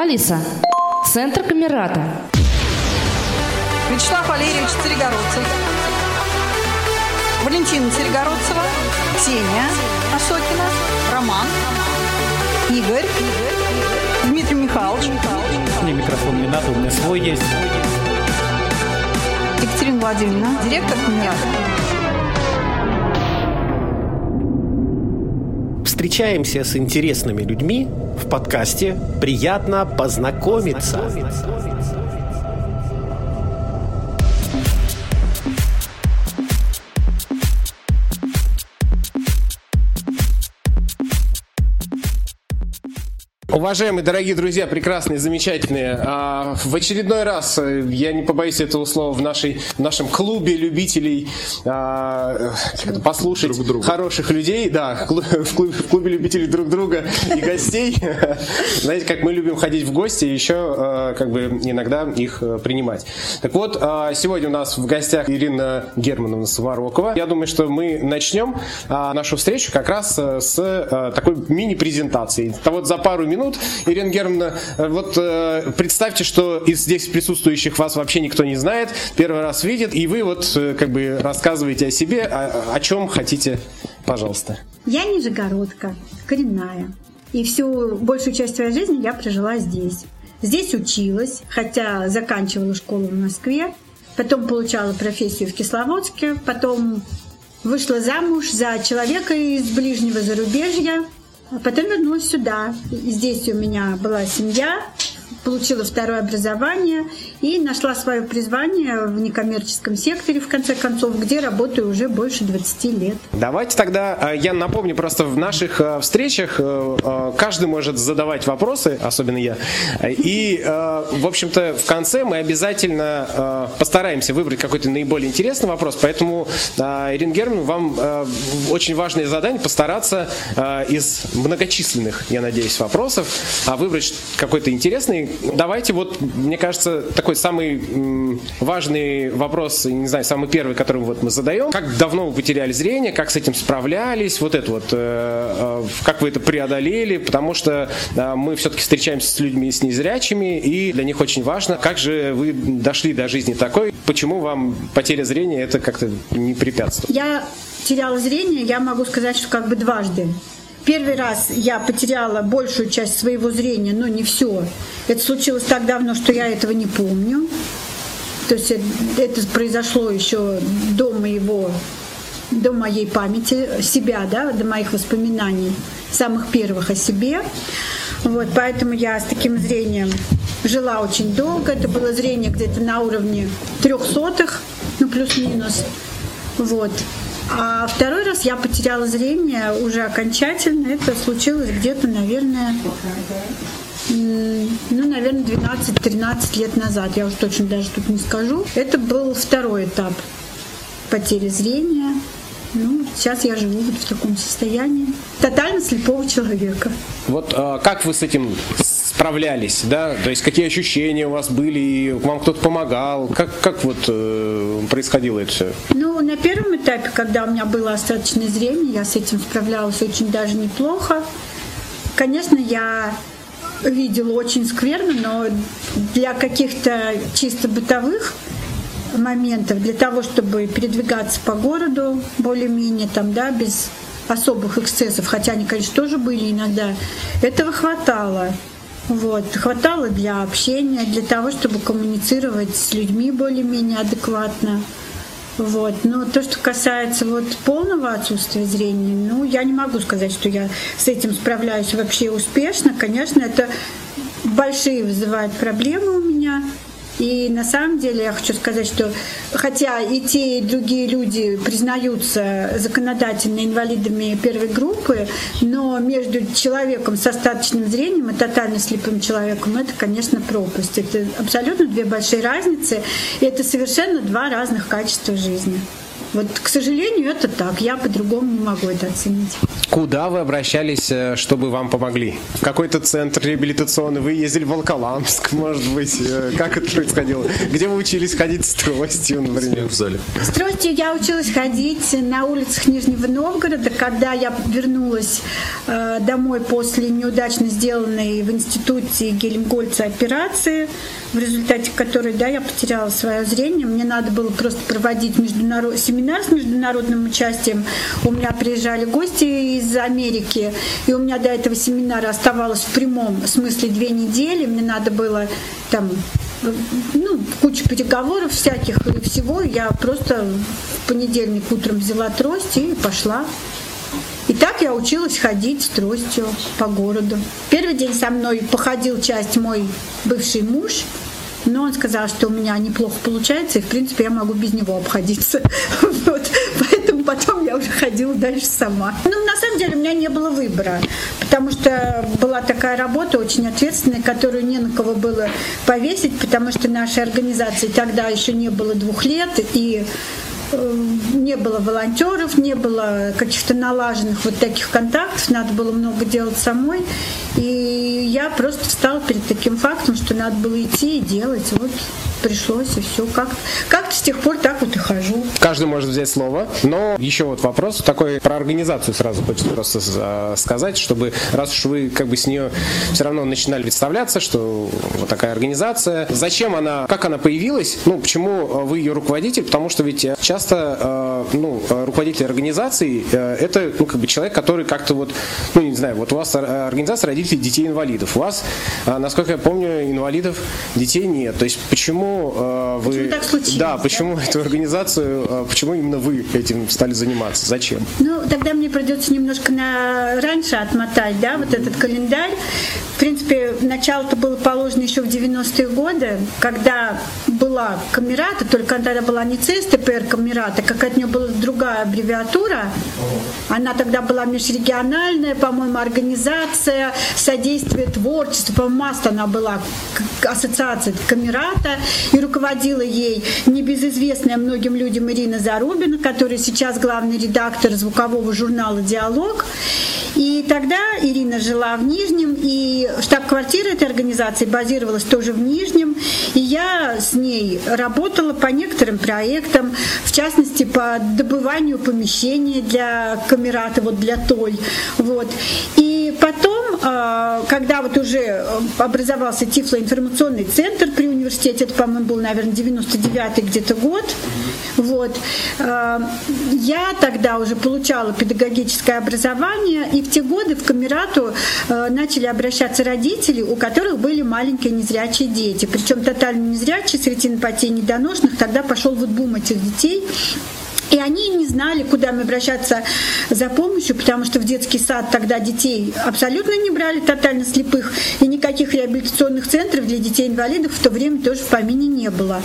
Алиса, центр Камерата. Вячеслав Валерьевич Царегородцев. Валентина Царегородцева. Ксения Осокина. Роман. Игорь. Дмитрий Михайлович. Мне микрофон не надо, у меня свой есть. Екатерина Владимировна. Директор Камерата. Встречаемся с интересными людьми в подкасте «Приятно познакомиться». Уважаемые, дорогие друзья, прекрасные, замечательные, а, в очередной раз, э, я не побоюсь этого слова, в, нашей, в нашем клубе любителей а, послушать друг друга. хороших людей, да, в клубе, в клубе любителей друг друга и гостей, знаете, как мы любим ходить в гости и еще а, как бы иногда их э, принимать. Так вот, сегодня у нас в гостях Ирина Германовна Сварокова. Я думаю, что мы начнем нашу встречу как раз э, с такой мини-презентации. Вот за пару минут минут. Ирина Германовна, э, вот э, представьте, что из здесь присутствующих вас вообще никто не знает, первый раз видит, и вы вот э, как бы рассказываете о себе, о, о чем хотите, пожалуйста. Я нижегородка, коренная. И всю большую часть своей жизни я прожила здесь. Здесь училась, хотя заканчивала школу в Москве, потом получала профессию в Кисловодске, потом вышла замуж за человека из ближнего зарубежья, потом вернулась сюда. Здесь у меня была семья, получила второе образование и нашла свое призвание в некоммерческом секторе, в конце концов, где работаю уже больше 20 лет. Давайте тогда, э, я напомню, просто в наших э, встречах э, каждый может задавать вопросы, особенно я. И, в общем-то, в конце мы обязательно постараемся выбрать какой-то наиболее интересный вопрос, поэтому, Ирина Герман, вам очень важное задание постараться из многочисленных, я надеюсь, вопросов выбрать какой-то интересный, давайте вот, мне кажется, такой самый важный вопрос, не знаю, самый первый, который вот мы задаем. Как давно вы потеряли зрение, как с этим справлялись, вот это вот, э, э, как вы это преодолели, потому что мы все-таки встречаемся с людьми с незрячими, и для них очень важно, как же вы дошли до жизни такой, почему вам потеря зрения это как-то не препятствует? Я теряла зрение, я могу сказать, что как бы дважды. Первый раз я потеряла большую часть своего зрения, но не все. Это случилось так давно, что я этого не помню. То есть это произошло еще до моего до моей памяти себя, да, до моих воспоминаний, самых первых о себе. Вот, поэтому я с таким зрением жила очень долго. Это было зрение где-то на уровне трехсотых, ну плюс-минус. Вот. А второй раз я потеряла зрение уже окончательно. Это случилось где-то, наверное, ну, наверное, 12-13 лет назад. Я уже точно даже тут не скажу. Это был второй этап потери зрения. Ну, сейчас я живу вот в таком состоянии тотально слепого человека. Вот а, как вы с этим справлялись, да? То есть какие ощущения у вас были, вам кто-то помогал? Как, как вот э, происходило это все? Ну, на первом этапе, когда у меня было остаточное зрение, я с этим справлялась очень даже неплохо. Конечно, я видела очень скверно, но для каких-то чисто бытовых моментов, для того, чтобы передвигаться по городу более-менее там, да, без особых эксцессов, хотя они, конечно, тоже были иногда, этого хватало. Вот. Хватало для общения, для того, чтобы коммуницировать с людьми более-менее адекватно. Вот. Но то, что касается вот полного отсутствия зрения, ну, я не могу сказать, что я с этим справляюсь вообще успешно. Конечно, это большие вызывают проблемы у меня. И на самом деле я хочу сказать, что хотя и те, и другие люди признаются законодательно инвалидами первой группы, но между человеком с остаточным зрением и тотально слепым человеком это, конечно, пропасть. Это абсолютно две большие разницы, и это совершенно два разных качества жизни. Вот, к сожалению, это так. Я по-другому не могу это оценить. Куда вы обращались, э, чтобы вам помогли? В какой-то центр реабилитационный? Вы ездили в Волколамск, может быть? Э, Как это происходило? Где вы учились ходить с тростью, например? в зале. С тростью я училась ходить на улицах Нижнего Новгорода. Когда я вернулась э, домой после неудачно сделанной в институте Гельмгольца операции, в результате которой да, я потеряла свое зрение, мне надо было просто проводить международ... семинар с международным участием. У меня приезжали гости из Америки, и у меня до этого семинара оставалось в прямом смысле две недели. Мне надо было там ну, кучу переговоров всяких и всего. Я просто в понедельник утром взяла трость и пошла. И так я училась ходить с тростью по городу. Первый день со мной походил часть мой бывший муж, но он сказал, что у меня неплохо получается, и в принципе я могу без него обходиться. Вот. Поэтому потом я уже ходила дальше сама. Ну, на самом деле у меня не было выбора, потому что была такая работа очень ответственная, которую не на кого было повесить, потому что нашей организации тогда еще не было двух лет, и не было волонтеров, не было каких-то налаженных вот таких контактов, надо было много делать самой. И я просто встала перед таким фактом, что надо было идти и делать. Вот пришлось, и все. Как, как с тех пор так вот и хожу. Каждый может взять слово, но еще вот вопрос такой про организацию сразу хочется просто э, сказать, чтобы раз уж вы как бы с нее все равно начинали представляться, что вот такая организация, зачем она, как она появилась, ну почему вы ее руководитель, потому что ведь часто э, ну, руководитель организации э, это ну, как бы человек, который как-то вот, ну не знаю, вот у вас организация родителей детей инвалидов, у вас, э, насколько я помню, инвалидов детей нет, то есть почему э, вы... Почему так случилось, да, да? почему эту организацию, э, почему именно вы этим стали заниматься? Зачем? Ну, тогда мне придется немножко на раньше отмотать, да, вот этот календарь. В принципе, начало-то было положено еще в 90-е годы, когда была Камерата, только тогда была не ЦСТПР Камерата, как от нее была другая аббревиатура. Она тогда была межрегиональная, по-моему, организация содействия творчеству, по-моему, МАСТ она была, ассоциация Камерата, и руководила ей небезызвестная многим людям Ирина Зарубина, которая сейчас главный редактор звукового журнала «Диалог». И тогда Ирина жила в Нижнем, и штаб-квартира этой организации базировалась тоже в Нижнем. И я с ней работала по некоторым проектам, в частности, по добыванию помещения для камерата, вот для той. Вот. И потом, а, когда вот уже образовался Тифлоинформационный центр при университете, это, по-моему, был, наверное, 99-й где-то год, вот, а, я тогда уже получала педагогическое образование, и в те годы в Камерату а, начали обращаться родители, у которых были маленькие незрячие дети, причем тотально незрячие, с ретинопатией недоношенных, тогда пошел вот бум этих детей, и они не знали, куда им обращаться за помощью, потому что в детский сад тогда детей абсолютно не брали, тотально слепых, и никаких реабилитационных центров для детей-инвалидов в то время тоже в помине не было.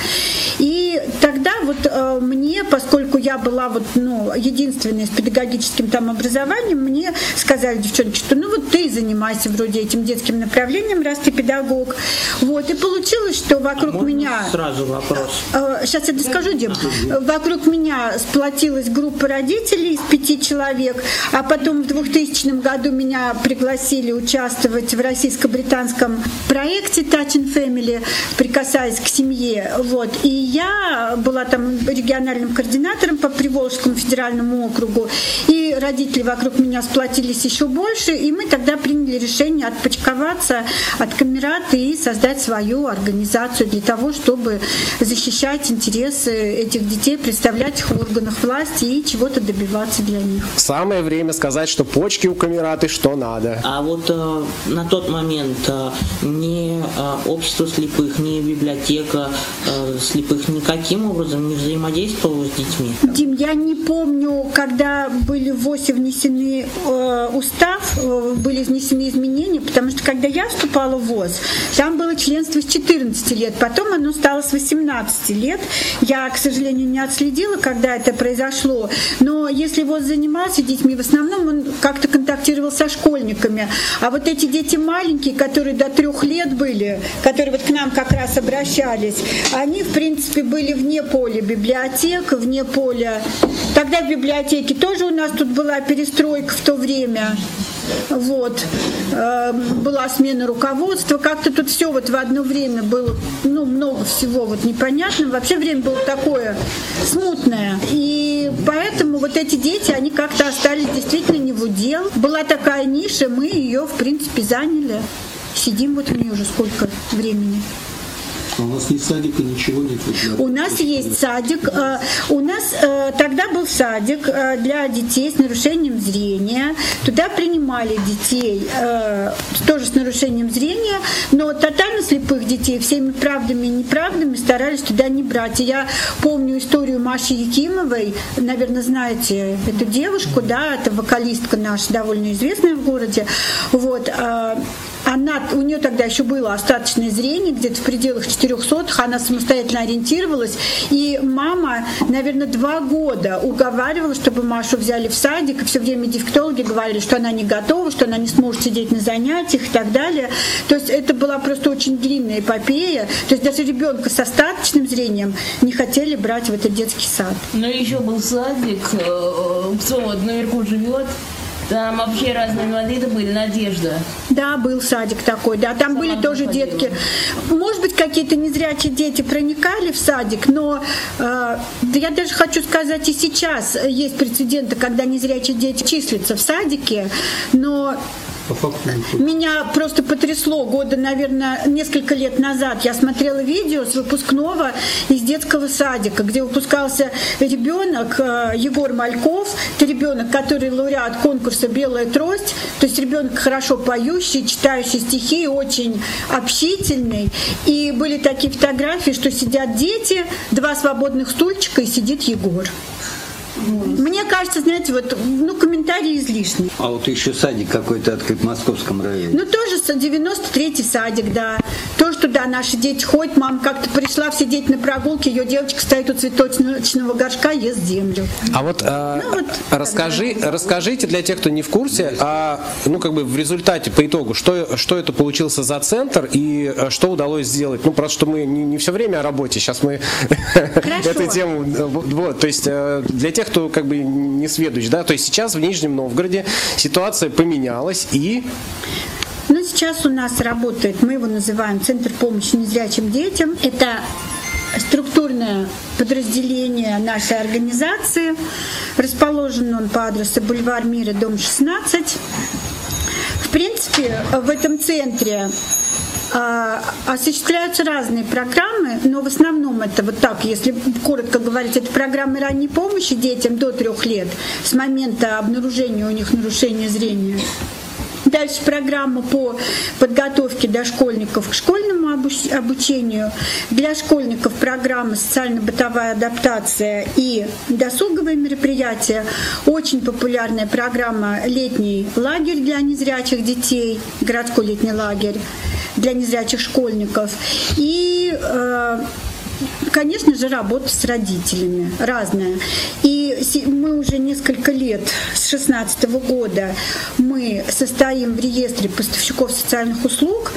И тогда вот э, мне, поскольку я была вот, ну, единственной с педагогическим там образованием, мне сказали девчонки, что ну вот ты занимайся вроде этим детским направлением, раз ты педагог. Вот, и получилось, что вокруг Можно меня... сразу вопрос? Сейчас я доскажу, Дим. Вокруг меня сплотилась группа родителей из пяти человек, а потом в 2000 году меня пригласили участвовать в российско-британском проекте Touch and Family, прикасаясь к семье. Вот. И я была там региональным координатором по Приволжскому федеральному округу, и родители вокруг меня сплотились еще больше, и мы тогда приняли решение отпочковаться от Камерата и создать свою организацию для того, чтобы защищать интересы этих детей, представлять их в органах власти и чего-то добиваться для них. Самое время сказать, что почки у камераты что надо. А вот э, на тот момент э, ни э, общество слепых, ни библиотека э, слепых никаким образом не взаимодействовало с детьми. Дим, я не помню, когда были в ВОСе внесены э, устав, э, были внесены изменения, потому что когда я вступала в ВОЗ, там было членство с 14 лет, потом оно стало с 18 лет. Я, к сожалению, не отследила, когда это это произошло. Но если вот занимался детьми, в основном он как-то контактировал со школьниками. А вот эти дети маленькие, которые до трех лет были, которые вот к нам как раз обращались, они, в принципе, были вне поля библиотек, вне поля. Тогда в библиотеке тоже у нас тут была перестройка в то время. Вот. Э, была смена руководства. Как-то тут все вот в одно время было, ну, много всего вот непонятно. Вообще время было такое смутное. И поэтому вот эти дети, они как-то остались действительно не в удел. Была такая ниша, мы ее, в принципе, заняли. Сидим вот в ней уже сколько времени. У нас ни садика, ничего нет? У нас есть садик. Э, у нас э, тогда был садик э, для детей с нарушением зрения. Туда принимали детей тоже с нарушением зрения, но тотально слепых детей всеми правдами и неправдами старались туда не брать. И я помню историю Маши Якимовой, наверное, знаете эту девушку, да, это вокалистка наша, довольно известная в городе. Вот она, у нее тогда еще было остаточное зрение, где-то в пределах 400, она самостоятельно ориентировалась, и мама, наверное, два года уговаривала, чтобы Машу взяли в садик, и все время дефектологи говорили, что она не готова, что она не сможет сидеть на занятиях и так далее. То есть это была просто очень длинная эпопея, то есть даже ребенка с остаточным зрением не хотели брать в этот детский сад. Но еще был садик, э, кто вот наверху живет, там вообще разные инвалиды были, Надежда. Да, был садик такой, да. Там Сама были тоже ходила. детки. Может быть, какие-то незрячие дети проникали в садик, но э, я даже хочу сказать, и сейчас есть прецеденты, когда незрячие дети числятся в садике, но по факту Меня просто потрясло года, наверное, несколько лет назад. Я смотрела видео с выпускного из детского садика, где выпускался ребенок э, Егор Мальков. Это ребенок, который лауреат конкурса «Белая трость». То есть ребенок хорошо поющий, читающий стихи, очень общительный. И были такие фотографии, что сидят дети, два свободных стульчика и сидит Егор. Мне кажется, знаете, вот, ну, комментарии излишни. А вот еще садик какой-то открыт в Московском районе. Ну, тоже 93-й садик, да. Тоже туда наши дети ходят. Мама как-то пришла все дети на прогулке, ее девочка стоит у цветочного горшка, ест землю. А вот, э, ну, вот расскажи, расскажите для тех, кто не в курсе, а, ну, как бы в результате, по итогу, что, что это получился за центр и э, что удалось сделать? Ну, просто что мы не, не все время о работе, сейчас мы эту тему, э, вот, то есть для тех, кто как бы не сведущ, да, то есть сейчас в Нижнем Новгороде ситуация поменялась и ну, сейчас у нас работает, мы его называем Центр помощи незрячим детям. Это структурное подразделение нашей организации. Расположен он по адресу Бульвар Мира, дом 16. В принципе, в этом центре осуществляются разные программы, но в основном это вот так, если коротко говорить, это программы ранней помощи детям до трех лет с момента обнаружения у них нарушения зрения. Дальше программа по подготовке дошкольников к школьному обучению. Для школьников программа социально-бытовая адаптация и досуговые мероприятия. Очень популярная программа «Летний лагерь для незрячих детей», городской летний лагерь для незрячих школьников. И э, конечно же, работа с родителями разная. И мы уже несколько лет, с 2016 года, мы состоим в реестре поставщиков социальных услуг.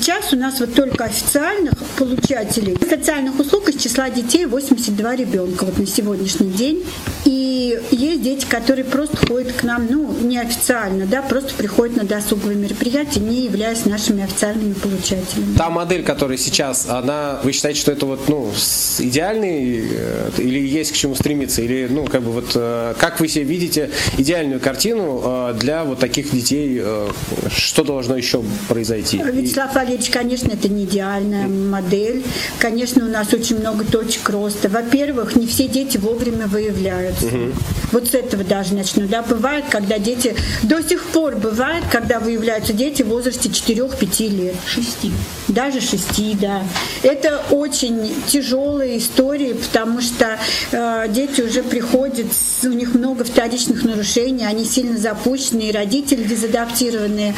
Сейчас у нас вот только официальных получателей социальных услуг из числа детей 82 ребенка вот на сегодняшний день. И есть дети, которые просто ходят к нам, ну, неофициально, да, просто приходят на досуговые мероприятия, не являясь нашими официальными получателями. Та модель, которая сейчас, она, вы считаете, что это вот, ну, идеальный э, или есть к чему стремиться? Или, ну, как бы вот, э, как вы себе видите идеальную картину э, для вот таких детей? Что должно еще произойти? Вячеслав Валерьевич, конечно, это не идеальная модель. Конечно, у нас очень много точек роста. Во-первых, не все дети вовремя выявляются. Угу. Вот с этого даже начну. Да, бывает, когда дети, до сих пор бывает, когда выявляются дети в возрасте 4-5 лет. Шести. Даже 6, да. Это очень тяжелые истории, потому что э, дети уже приходят, у них много вторичных нарушений, они сильно запущенные, родители дезадаптированные.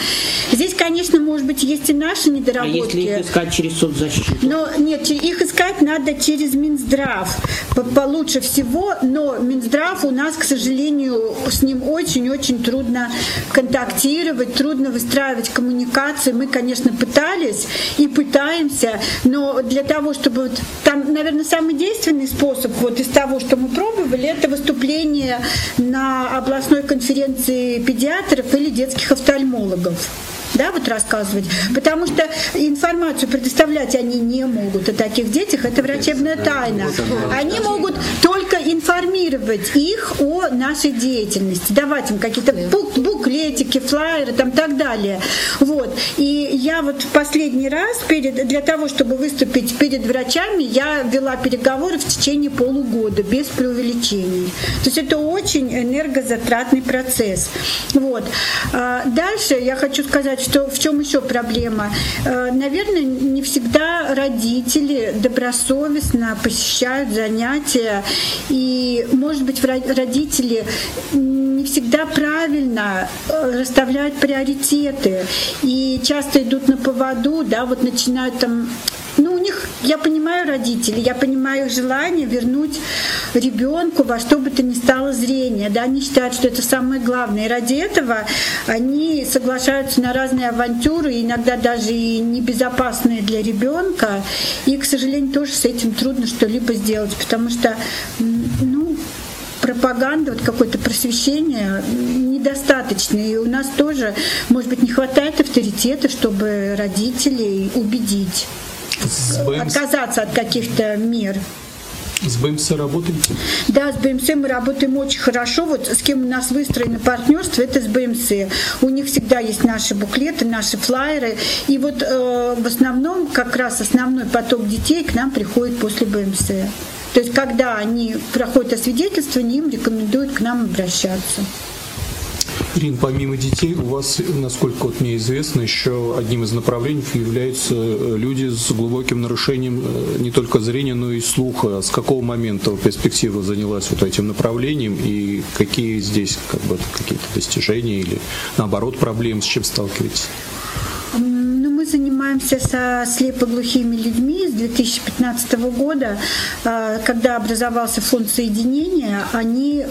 Здесь, конечно, может быть, есть и наши А недоработки. если их искать через соцзащиту? Но нет, их искать надо через Минздрав по- получше всего, но Минздрав у нас, к сожалению, с ним очень-очень трудно контактировать, трудно выстраивать коммуникации. Мы, конечно, пытались и пытаемся, но для того, чтобы там, наверное, самый действенный способ вот из того, что мы пробовали, это выступление на областной конференции педиатров или детских офтальмологов да, вот рассказывать, потому что информацию предоставлять они не могут о таких детях, это врачебная тайна. Они могут только информировать их о нашей деятельности, давать им какие-то бук- буклетики, флайеры, там так далее. Вот. И я вот в последний раз перед, для того, чтобы выступить перед врачами, я вела переговоры в течение полугода без преувеличений. То есть это очень энергозатратный процесс. Вот. А Дальше я хочу сказать, что в чем еще проблема. Э, Наверное, не всегда родители добросовестно посещают занятия, и, может быть, родители не всегда правильно э, расставляют приоритеты и часто идут на поводу, да, вот начинают там ну, у них, я понимаю родителей, я понимаю их желание вернуть ребенку во что бы то ни стало зрение. Да, они считают, что это самое главное. И ради этого они соглашаются на разные авантюры, иногда даже и небезопасные для ребенка. И, к сожалению, тоже с этим трудно что-либо сделать, потому что, ну, пропаганда, вот какое-то просвещение недостаточно. И у нас тоже, может быть, не хватает авторитета, чтобы родителей убедить БМС, отказаться от каких-то мер. с БМС работаете? Да, с БМС мы работаем очень хорошо. Вот с кем у нас выстроено партнерство, это с БМС. У них всегда есть наши буклеты, наши флайеры. И вот э, в основном, как раз основной поток детей к нам приходит после БМС. То есть, когда они проходят освидетельствование, им рекомендуют к нам обращаться. Ирин, помимо детей, у вас, насколько вот мне известно, еще одним из направлений являются э, люди с глубоким нарушением э, не только зрения, но и слуха. С какого момента перспектива занялась вот этим направлением и какие здесь как бы, какие-то достижения или наоборот проблемы, с чем сталкиваетесь? Мы занимаемся со слепоглухими людьми с 2015 года. А, Когда образовался фонд соединения, они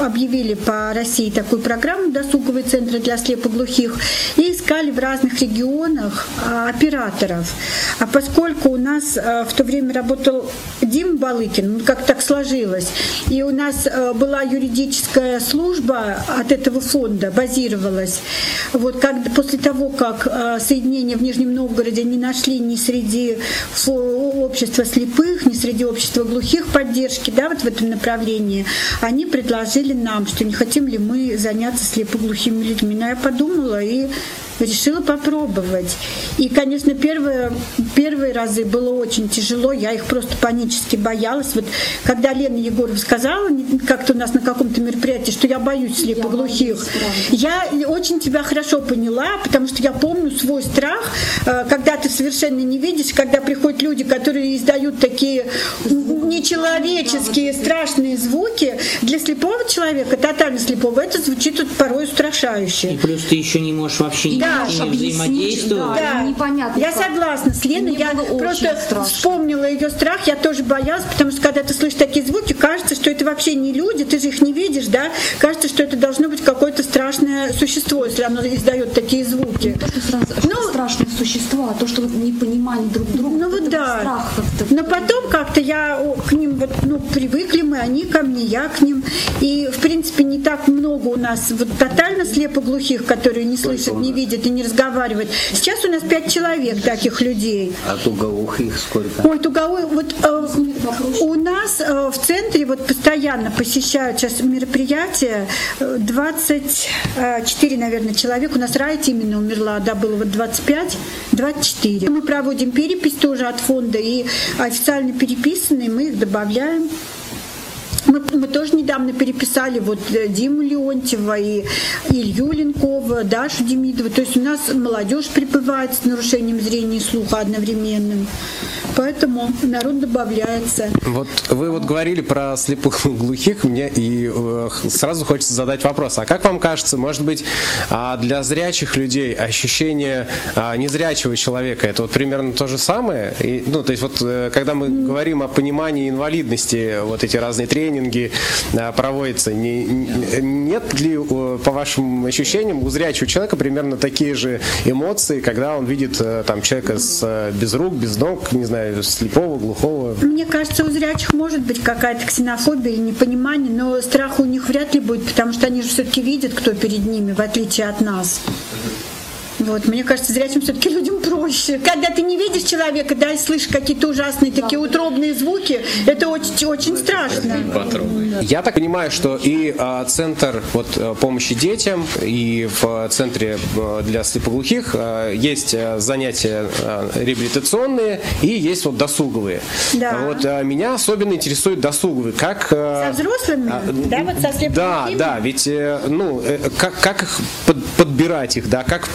объявили по России такую программу «Досуговые центры для слепоглухих» и искали в разных регионах а, операторов. А поскольку у нас а, в то время работал Дим Балыкин, ну, как так сложилось, и у нас была юридическая служба от этого фонда, базировалась, вот как, после того, как а, соединение в Нижнем Новгороде не нашли ни среди общества слепых, ни среди общества глухих поддержки, да, вот в этом направлении, они предложили нам, что не хотим ли мы заняться слепоглухими людьми. Но я подумала и решила попробовать. И, конечно, первые, первые разы было очень тяжело, я их просто панически боялась. Вот когда Лена Егорова сказала не- как-то у нас на каком-то мероприятии, что я боюсь слепоглухих, я очень тебя хорошо поняла, потому что я помню свой страх, э, когда ты совершенно не видишь, когда приходят люди, которые издают такие нечеловеческие, страшные звуки. Для слепого человека, тотально слепого, это звучит вот порой устрашающе. И плюс ты еще не можешь вообще ни Да, с ним взаимодействовать. Да, непонятно. Я согласна с Леной. Мне Я просто страшно. вспомнила ее страх. Я тоже боялась, потому что когда ты слышишь такие звуки, кажется, что это вообще не люди, ты же их не видишь, да? Кажется, что это должно быть какое-то страшное существо, если оно издает такие звуки. То, что сразу- что страшные существа, а то, что непонимание друг друга. Ну вот да. Страх как-то. Но потом как-то я к ним вот, ну, привыкли мы, они ко мне, я к ним. И, в принципе, не так много у нас вот тотально слепоглухих, которые не слышат, не видят и не разговаривают. Сейчас у нас пять человек таких людей. А тугоухих сколько? Ой, туговой, вот э, у нас э, в центре вот постоянно посещают сейчас мероприятия э, 24, наверное, человек. У нас Райт именно умерла, да, было вот 25, 24. Мы проводим перепись тоже от фонда и официально переписанные, мы их добавляем. Мы, мы тоже недавно переписали вот э, Диму Леонтьева и Илью Ленкова, Дашу Демидову. То есть у нас молодежь прибывает с нарушением зрения и слуха одновременным. Поэтому народ добавляется. Вот вы вот говорили про слепых глухих, мне и э, сразу хочется задать вопрос. А как вам кажется, может быть, а для зрячих людей ощущение а, незрячего человека это вот примерно то же самое? И, ну, то есть вот э, когда мы говорим о понимании инвалидности, вот эти разные тренинги а, проводятся, не, не- нет ли, э, по вашим ощущениям, у зрячего человека примерно такие же эмоции, когда он видит э, там человека с э, без рук, без ног, не знаю, слепого, глухого? Мне кажется, у зрячих может быть какая-то ксенофобия или непонимание, но страха у них вряд ли будет, потому что они же все-таки видят, кто перед ними, в отличие от нас. Вот, мне кажется, зрячим все-таки людям проще. Когда ты не видишь человека, да, и слышишь какие-то ужасные такие утробные звуки, это очень, очень страшно. Я так понимаю, что и а, центр вот, э, помощи детям, и в центре э, для слепоглухих а, есть занятия а, реабилитационные и есть вот досуговые. Да. Вот а, меня особенно интересует досуговые. Как, Со э, взрослыми, да, вот со слепоглухими? да, да, ведь э, ну э, как, как их под- подбирать их, да, как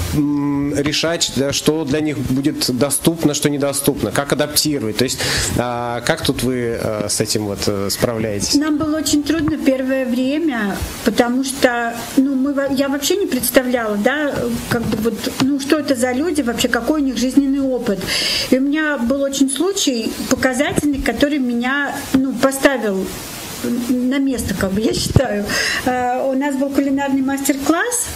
решать, что для них будет доступно, что недоступно, как адаптировать. То есть а, как тут вы э, с этим вот э, справляетесь? Нам было очень трудно первое время, потому что ну, мы, я вообще не представляла, да, как бы вот, ну, что это за люди, вообще какой у них жизненный опыт. И у меня был очень случай показательный, который меня ну, поставил на место, как бы я считаю. Э, У нас был кулинарный мастер-класс,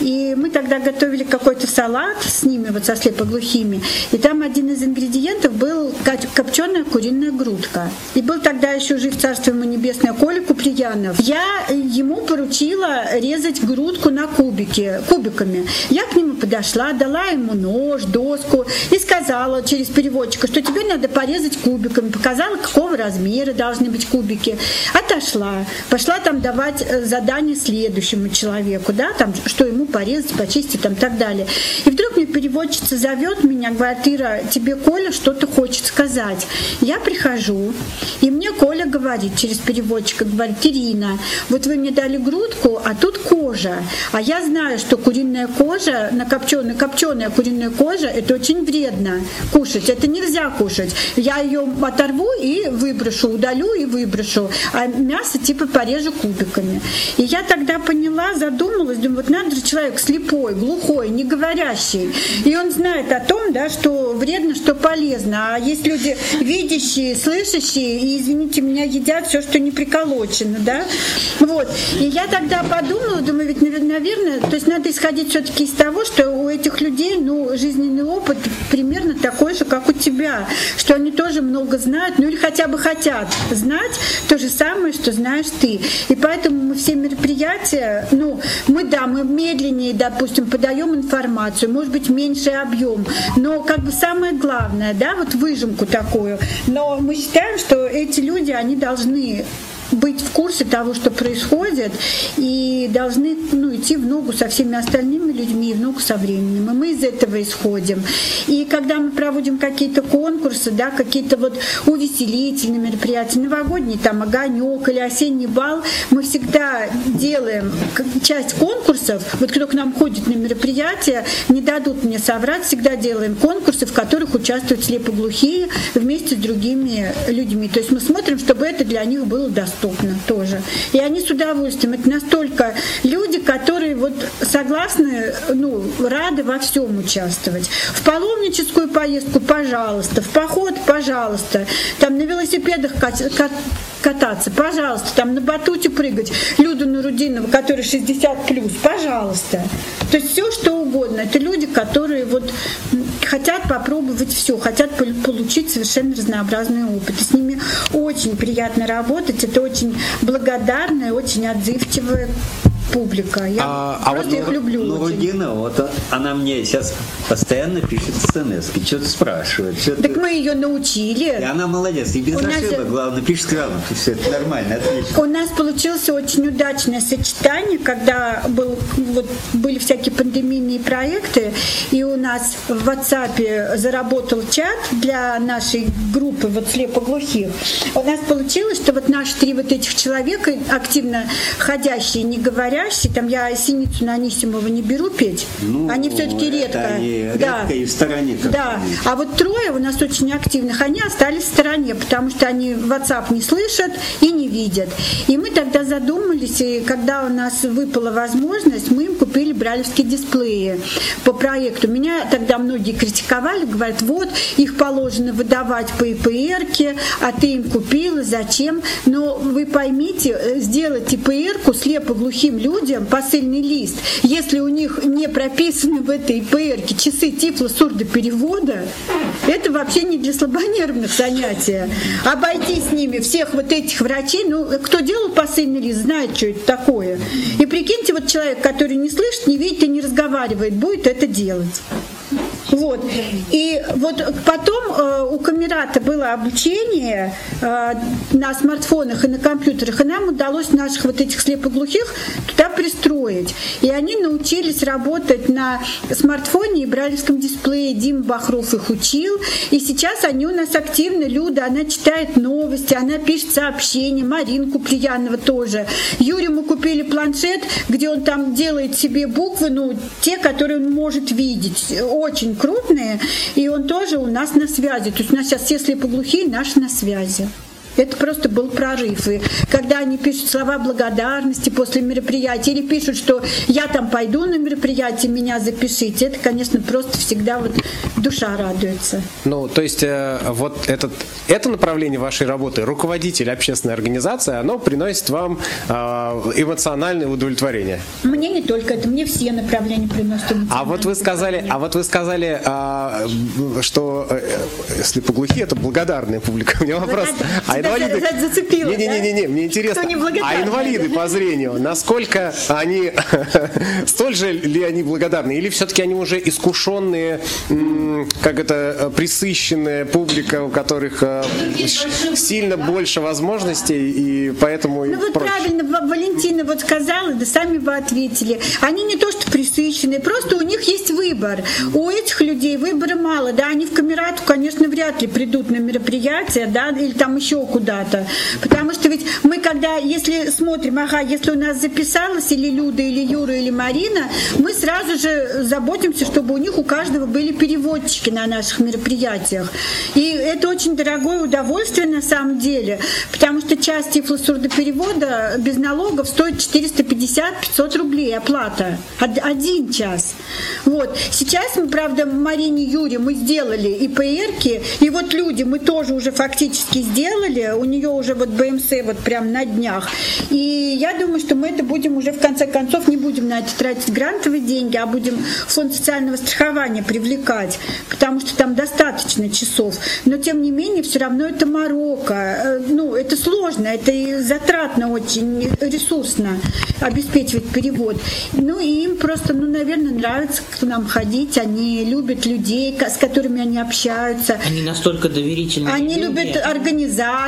и мы тогда готовили какой-то салат с ними, вот со слепоглухими. И там один из ингредиентов был копченая куриная грудка. И был тогда еще жив царство ему небесное Коля Куприянов. Я ему поручила резать грудку на кубики, кубиками. Я к нему подошла, дала ему нож, доску и сказала через переводчика, что тебе надо порезать кубиками. Показала, какого размера должны быть кубики. Отошла. Пошла там давать э, задание следующему человеку, да, там, что ему порезать, почистить, там, так далее. И вдруг мне переводчица зовет меня, говорит, Ира, тебе Коля что-то хочет сказать. Я прихожу, и мне Коля говорит через переводчика, говорит, Ирина, вот вы мне дали грудку, а тут кожа. А я знаю, что куриная кожа, на копченая, копченая куриная кожа, это очень вредно кушать, это нельзя кушать. Я ее оторву и выброшу, удалю и выброшу, а мясо типа порежу кубиками. И я тогда поняла, задумалась, думаю, вот надо же человек слепой, глухой, не говорящий, и он знает о том, да, что вредно, что полезно. А есть люди видящие, слышащие, и, извините меня, едят все, что не приколочено, да. Вот. И я тогда подумала, думаю, ведь, навер- наверное, то есть надо исходить все-таки из того, что у этих людей, ну, жизненный опыт примерно такой же, как у тебя, что они тоже много знают, ну или хотя бы хотят знать то же самое, что знаешь ты. И поэтому мы все мероприятия, ну, мы, да, мы медленнее, допустим, подаем информацию, может быть, меньший объем, но как бы самое главное, да, вот выжимку такую. Но мы считаем, что эти люди, они должны быть в курсе того, что происходит, и должны ну, идти в ногу со всеми остальными людьми и в ногу со временем. И мы из этого исходим. И когда мы проводим какие-то конкурсы, да, какие-то вот увеселительные мероприятия, новогодний там огонек или осенний бал, мы всегда делаем часть конкурсов. Вот кто к нам ходит на мероприятия, не дадут мне соврать, всегда делаем конкурсы, в которых участвуют слепоглухие вместе с другими людьми. То есть мы смотрим, чтобы это для них было доступно тоже. И они с удовольствием. Это настолько люди, которые вот согласны, ну, рады во всем участвовать. В паломническую поездку, пожалуйста. В поход, пожалуйста. Там на велосипедах кат- кат- кататься, пожалуйста. Там на батуте прыгать. Люда Нурудинова, которая 60 плюс, пожалуйста. То есть все, что угодно. Это люди, которые вот хотят попробовать все, хотят пол- получить совершенно разнообразный опыт. И с ними очень приятно работать. Это очень благодарная, очень отзывчивая публика. Я А- а просто вот, их люблю Ну, очень. Дина, вот она мне сейчас постоянно пишет смс что-то спрашивает. Что-то... Так мы ее научили. И она молодец, и без У нас ошибок, же- главное, пишет грамотно, все это нормально, отлично. У нас получилось очень удачное сочетание, когда был, вот, были всякие пандемийные проекты, и у нас в WhatsApp заработал чат для нашей группы вот слепоглухих. У нас получилось, что вот наши три вот этих человека, активно ходящие, не говорящие, там я Синицу на Анисимова не беру петь, Ну, они все-таки редко. они да. редко и в стороне Да, они. а вот трое у нас очень активных, они остались в стороне, потому что они WhatsApp не слышат и не видят. И мы тогда задумались, и когда у нас выпала возможность, мы им купили брайлевские дисплеи по проекту. Меня тогда многие критиковали, говорят, вот, их положено выдавать по ИПР, а ты им купила, зачем? Но вы поймите, э, сделать ИПР-ку слепоглухим людям, посыльный лист, если у них не прописаны в этой ИПР часы тифло-сурдоперевода, это вообще не для слабонервных занятия. Обойти с ними всех вот этих врачей, ну, кто делал посыльный лист, знает, что это такое. И прикиньте, вот человек, который не слышит, не видит и не разговаривает, будет это делать. Вот. И вот потом э, у Камерата было обучение э, на смартфонах и на компьютерах, и нам удалось наших вот этих слепоглухих туда пристроить. И они научились работать на смартфоне и брайлевском дисплее. Дим Бахров их учил. И сейчас они у нас активны. Люда, она читает новости, она пишет сообщения. Маринку Куприянова тоже. Юрию мы купили планшет, где он там делает себе буквы, ну, те, которые он может видеть. Очень крупные. И он тоже у нас на связи. То есть у нас сейчас все слепоглухие наши на связи. Это просто был прорыв. И когда они пишут слова благодарности после мероприятия или пишут, что я там пойду на мероприятие, меня запишите, это, конечно, просто всегда вот душа радуется. Ну, то есть э, вот этот, это направление вашей работы, руководитель общественной организации, оно приносит вам э, эмоциональное удовлетворение. Мне не только это, мне все направления приносят А вот вы сказали, а вот вы сказали, а, что э, слепоглухие это благодарная публика. У меня вопрос. А Тебя инвалиды? за- зацепило, Не, не, не, не, не, мне интересно. А инвалиды по зрению, насколько они, столь же ли они благодарны, или все-таки они уже искушенные, как это присыщенная публика, у которых э, сильно больше возможностей и поэтому Ну вот правильно Ва- Валентина вот сказала, да сами вы ответили. Они не то что присыщенные, просто у них есть выбор. У этих людей выбора мало, да, они в камерату, конечно, вряд ли придут на мероприятие, да, или там еще куда-то. Потому что ведь мы когда, если смотрим, ага, если у нас записалась или Люда, или Юра, или Марина, мы сразу же заботимся, чтобы у них у каждого были переводчики на наших мероприятиях. И это очень дорогое удовольствие на самом деле, потому что часть тифлосурдоперевода без налогов стоит 450-500 рублей оплата. Од- Один час. Вот. Сейчас мы, правда, Марине Юре мы сделали ИПРки, и вот люди мы тоже уже фактически сделали, у нее уже вот БМС вот прям на днях. И я думаю, что мы это будем уже в конце концов, не будем на это тратить грантовые деньги, а будем фонд социального страхования привлекать, потому что там достаточно часов. Но тем не менее, все равно это Марокко. Э, Ну, это сложно, это и затратно очень, ресурсно обеспечивать перевод. Ну, и им просто, ну, наверное, нравится к нам ходить, они любят людей, с которыми они общаются. Они настолько доверительные Они люди. любят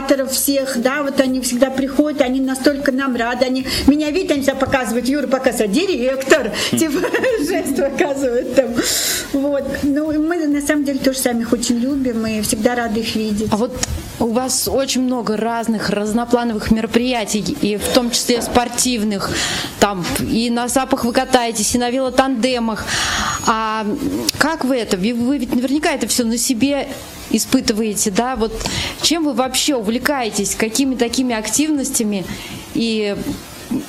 организаторов всех, да, вот они всегда приходят, они настолько нам рады, они меня видят, они себя показывают, Юра показывает, директор, типа жест показывает там. Вот. Ну, мы на самом деле тоже сами их очень любим и всегда рады их видеть. А вот у вас очень много разных разноплановых мероприятий, и в том числе спортивных, там и на сапах вы катаетесь, и на велотандемах. А как вы это? Вы ведь наверняка это все на себе испытываете, да? Вот чем вы вообще увлекаетесь? Какими такими активностями? И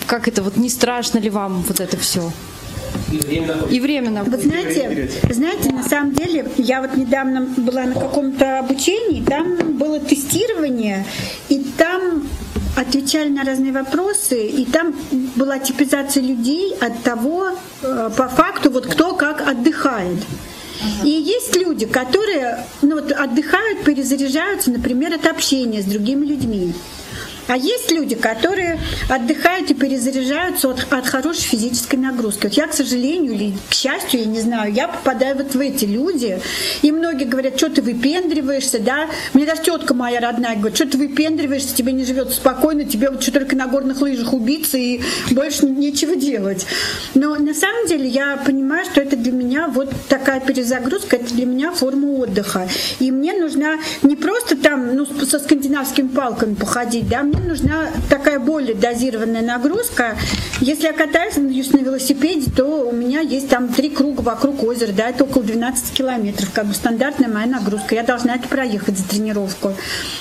как это вот не страшно ли вам вот это все? И временно. Вот знаете, знаете, на самом деле, я вот недавно была на каком-то обучении, там было тестирование, и там отвечали на разные вопросы, и там была типизация людей от того, э, по факту, вот кто как отдыхает. И есть люди, которые ну, вот, отдыхают, перезаряжаются, например, от общения с другими людьми. А есть люди, которые отдыхают и перезаряжаются от, от хорошей физической нагрузки. Вот я, к сожалению или к счастью, я не знаю, я попадаю вот в эти люди. И многие говорят, что ты выпендриваешься, да? Мне даже тетка моя родная говорит, что ты выпендриваешься, тебе не живется спокойно, тебе вот что только на горных лыжах убиться и больше нечего делать. Но на самом деле я понимаю, что это для меня вот такая перезагрузка, это для меня форма отдыха. И мне нужна не просто там ну, со скандинавскими палками походить, да, мне нужна такая более дозированная нагрузка. Если я катаюсь на велосипеде, то у меня есть там три круга вокруг озера, да, это около 12 километров, как бы стандартная моя нагрузка. Я должна это проехать за тренировку.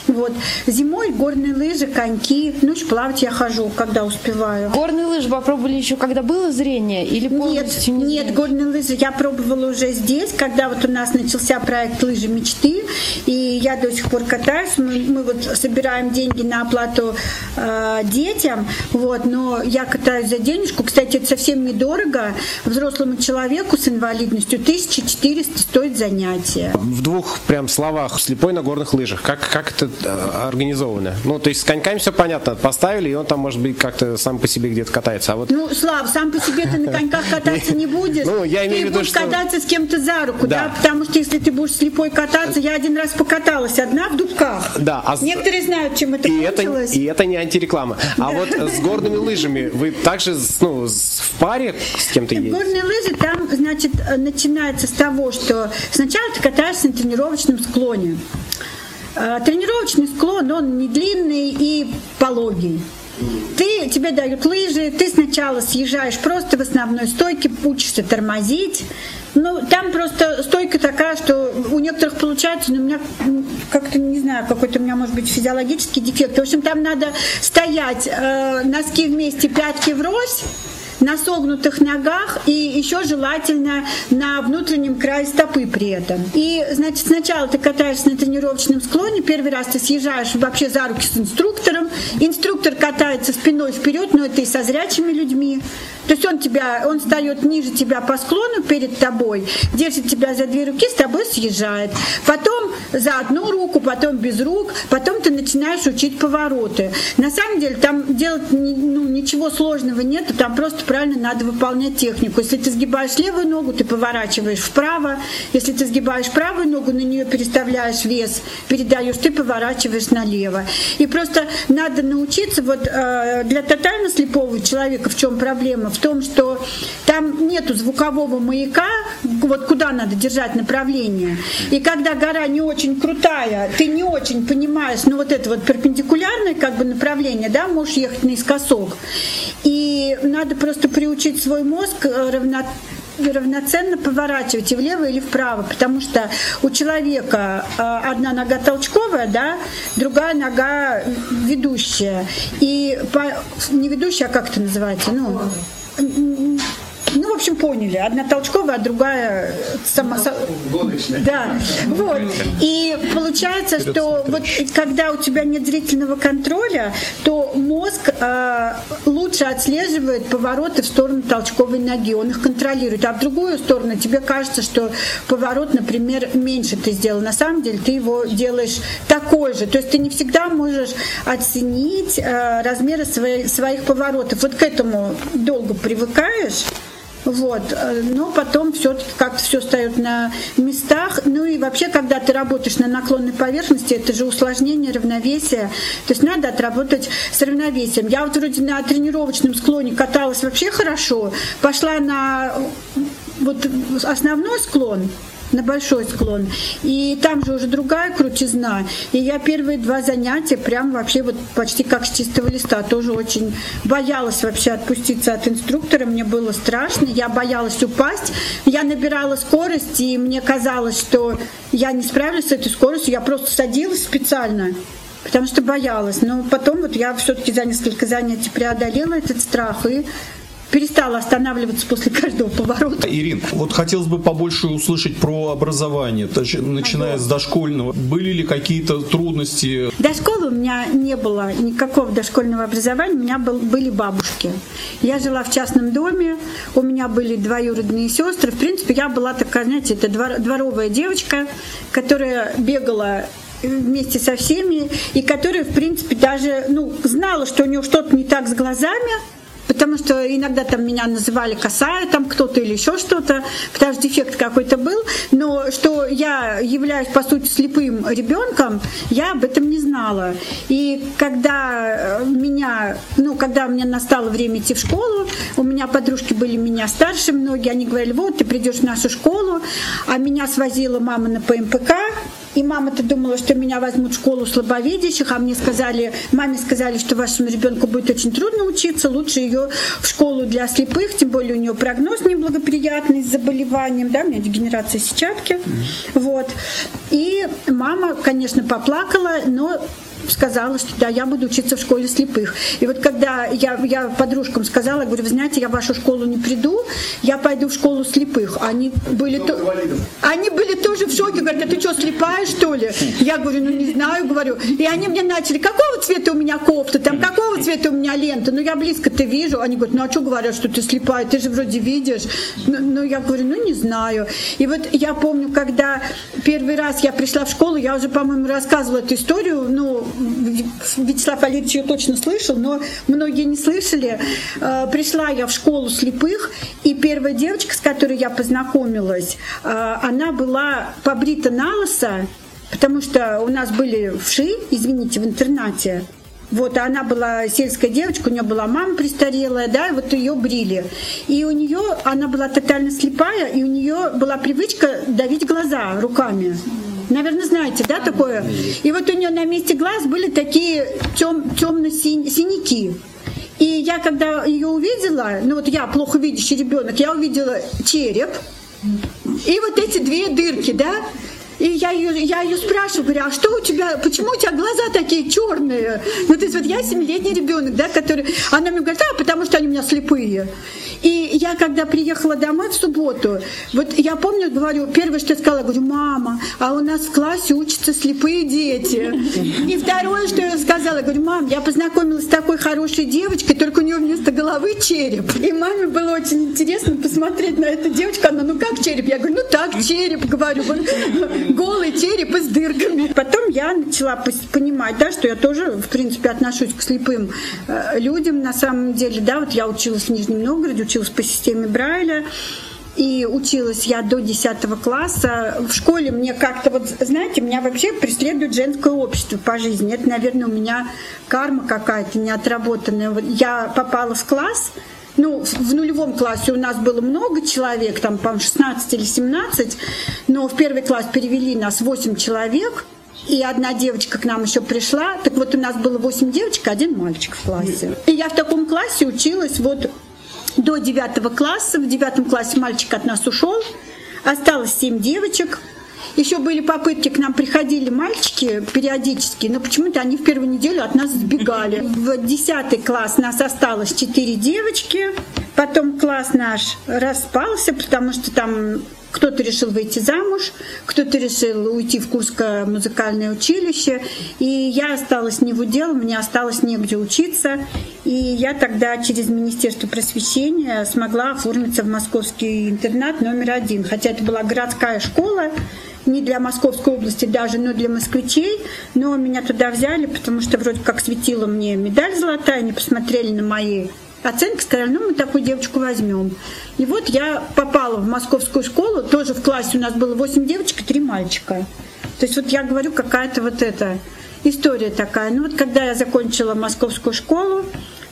Вот. Зимой горные лыжи, коньки, ну, плавать я хожу, когда успеваю. Горные лыжи попробовали еще, когда было зрение? Или нет, нет, горные лыжи я пробовала уже здесь, когда вот у нас начался проект «Лыжи мечты», и я до сих пор катаюсь. Мы, мы вот собираем деньги на оплату э, детям, вот, но я катаюсь за денежку. Кстати, это совсем недорого. Взрослому человеку с инвалидностью 1400 стоит занятие. В двух прям словах, слепой на горных лыжах, как, как это э, организовано? Ну, то есть с коньками все понятно, поставили, и он там, может быть, как-то сам по себе где-то катается. А вот... Ну, Слав, сам по себе ты на коньках кататься не будешь. Ну, я имею ты в виду, будешь что... кататься с кем-то за руку, да. Да. Потому что если ты будешь слепой кататься, я один раз покаталась одна в дубках. Да, а Некоторые знают, чем это И это, кончилось. И это не антиреклама. А вот с горными лыжами вы также ну, в паре с кем-то едете? Горные лыжи там, значит, э, начинается с того, что сначала ты катаешься на тренировочном склоне. Э, Тренировочный склон, он не длинный и пологий. Ты, тебе дают лыжи, ты сначала съезжаешь просто в основной стойке, учишься тормозить. Ну, там просто стойка такая, что у некоторых получается, но у меня м, как-то, не знаю, какой-то у меня, может быть, физиологический дефект. В общем, там надо стоять, э, носки вместе, пятки врозь, на согнутых ногах и еще желательно на внутреннем крае стопы при этом. И, значит, сначала ты катаешься на тренировочном склоне, первый раз ты съезжаешь вообще за руки с инструктором, инструктор катается спиной вперед, но это и со зрячими людьми. То есть он тебя, он встает ниже тебя по склону перед тобой, держит тебя за две руки, с тобой съезжает. Потом за одну руку, потом без рук, потом ты начинаешь учить повороты. На самом деле там делать ну, ничего сложного нет, там просто правильно надо выполнять технику. Если ты сгибаешь левую ногу, ты поворачиваешь вправо. Если ты сгибаешь правую ногу, на нее переставляешь вес, передаешь, ты поворачиваешь налево. И просто надо научиться, вот э, для тотально слепого человека в чем проблема? В том, что там нету звукового маяка, вот куда надо держать направление. И когда гора не очень крутая, ты не очень понимаешь, ну вот это вот перпендикулярное как бы направление, да, можешь ехать наискосок. И надо просто приучить свой мозг э, равно равноценно поворачивать и влево или вправо, потому что у человека э, одна нога толчковая, да, другая нога ведущая. И по- не ведущая, а как это называется? Ну, 嗯嗯嗯。Ну, в общем, поняли. Одна толчковая, а другая сама... Да, вот. И получается, что вот когда у тебя нет зрительного контроля, то мозг э, лучше отслеживает повороты в сторону толчковой ноги, он их контролирует. А в другую сторону тебе кажется, что поворот, например, меньше ты сделал. На самом деле ты его делаешь такой же. То есть ты не всегда можешь оценить э, размеры свои- своих поворотов. Вот к этому долго привыкаешь. Вот, э, но потом все-таки как-то все встает на местах. Ну и вообще, когда ты работаешь на наклонной поверхности, это же усложнение равновесия. То есть надо отработать с равновесием. Я вот вроде на тренировочном склоне каталась вообще хорошо, пошла на э, вот основной склон, на большой склон. И там же уже другая крутизна. И я первые два занятия прям вообще вот почти как с чистого листа. Тоже очень боялась вообще отпуститься от инструктора. Мне было страшно. Я боялась упасть. Я набирала скорость, и мне казалось, что я не справлюсь с этой скоростью. Я просто садилась специально. Потому что боялась. Но потом вот я все-таки за несколько занятий преодолела этот страх и перестала останавливаться после каждого поворота. Ирин, вот хотелось бы побольше услышать про образование, начиная с дошкольного. Были ли какие-то трудности? До школы у меня не было никакого дошкольного образования, у меня был- были бабушки. Я жила в частном доме, у меня были двоюродные сестры. В принципе, я была такая, знаете, это двор- дворовая девочка, которая бегала вместе со всеми, и которая, в принципе, даже ну, знала, что у нее что-то не так с глазами, Потому что иногда там меня называли косая там кто-то или еще что-то, потому что дефект какой-то был. Но что я являюсь, по сути, слепым ребенком, я об этом не знала. И когда э, меня, ну, когда мне настало время идти в школу, у меня подружки были меня старше многие, они говорили, вот, ты придешь в нашу школу, а меня свозила мама на ПМПК, и мама-то думала, что меня возьмут в школу слабовидящих, а мне сказали, маме сказали, что вашему ребенку будет очень трудно учиться, лучше ее в школу для слепых, тем более у нее прогноз неблагоприятный с заболеванием, да, у меня дегенерация сетчатки, mm-hmm. вот. И мама, конечно, поплакала, но сказала, что да, я буду учиться в школе слепых. И вот когда я, я подружкам сказала, говорю, вы знаете, я в вашу школу не приду, я пойду в школу слепых. Они были, то, они были тоже в шоке, говорят, а ты что, слепая, что ли? Я говорю, ну не знаю, говорю. И они мне начали, какого цвета у меня кофта, там, какого цвета у меня лента? Ну я близко-то вижу. Они говорят, ну а что говорят, что ты слепая, ты же вроде видишь. Ну, ну я говорю, ну не знаю. И вот я помню, когда первый раз я пришла в школу, я уже, по-моему, рассказывала эту историю, ну, Вячеслав Валерьевич ее точно слышал, но многие не слышали. Э, пришла я в школу слепых, и первая девочка, с которой я познакомилась, э, она была побрита на лысо, потому что у нас были вши, извините, в интернате. Вот, она была сельская девочка, у нее была мама престарелая, да, и вот ее брили. И у нее, она была тотально слепая, и у нее была привычка давить глаза руками. Наверное, знаете, да, такое? И вот у нее на месте глаз были такие тем, темно-синяки. И я, когда ее увидела, ну вот я плохо видящий ребенок, я увидела череп и вот эти две дырки, да, и я ее, я ее спрашиваю, говорю, а что у тебя, почему у тебя глаза такие черные? Ну, то есть вот я семилетний ребенок, да, который... Она мне говорит, а, потому что они у меня слепые. И я, когда приехала домой в субботу, вот я помню, говорю, первое, что я сказала, говорю, мама, а у нас в классе учатся слепые дети. И второе, что я сказала, говорю, мам, я познакомилась с такой хорошей девочкой, только у нее вместо головы череп. И маме было очень интересно посмотреть на эту девочку. Она, ну как череп? Я говорю, ну так, череп, говорю, голый череп с дырками. Потом я начала понимать, да, что я тоже, в принципе, отношусь к слепым э, людям. На самом деле, да, вот я училась в Нижнем Новгороде, училась по системе Брайля. И училась я до 10 класса. В школе мне как-то, вот знаете, меня вообще преследует женское общество по жизни. Это, наверное, у меня карма какая-то неотработанная. Вот я попала в класс, ну, в нулевом классе у нас было много человек, там, по 16 или 17, но в первый класс перевели нас 8 человек, и одна девочка к нам еще пришла. Так вот, у нас было 8 девочек, один мальчик в классе. И я в таком классе училась вот до девятого класса. В девятом классе мальчик от нас ушел. Осталось семь девочек. Еще были попытки, к нам приходили мальчики периодически, но почему-то они в первую неделю от нас сбегали. В десятый класс нас осталось четыре девочки. Потом класс наш распался, потому что там кто-то решил выйти замуж, кто-то решил уйти в Курское музыкальное училище. И я осталась не в удел, мне осталось негде учиться. И я тогда через Министерство просвещения смогла оформиться в московский интернат номер один. Хотя это была городская школа, не для Московской области даже, но для москвичей. Но меня туда взяли, потому что вроде как светила мне медаль золотая, они посмотрели на мои оценки, сказали, ну мы такую девочку возьмем. И вот я попала в московскую школу, тоже в классе у нас было 8 девочек и 3 мальчика. То есть вот я говорю, какая-то вот эта история такая. Ну вот когда я закончила московскую школу,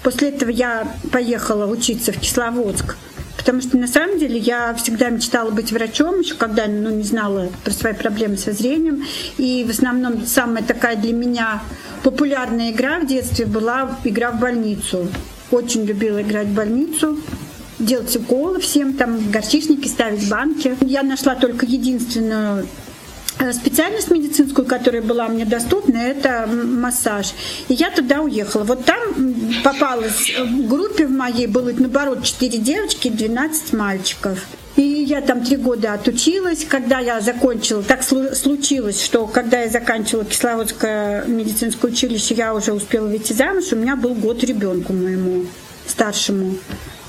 после этого я поехала учиться в Кисловодск, потому что на самом деле я всегда мечтала быть врачом, еще когда ну, не знала про свои проблемы со зрением. И в основном самая такая для меня популярная игра в детстве была игра в больницу. Очень любила играть в больницу делать уколы всем, там горчичники ставить банки. Я нашла только единственную специальность медицинскую, которая была мне доступна, это массаж. И я туда уехала. Вот там попалась в группе в моей, было наоборот 4 девочки, 12 мальчиков. И я там три года отучилась. Когда я закончила, так случилось, что когда я заканчивала Кисловодское медицинское училище, я уже успела выйти замуж, у меня был год ребенку моему старшему.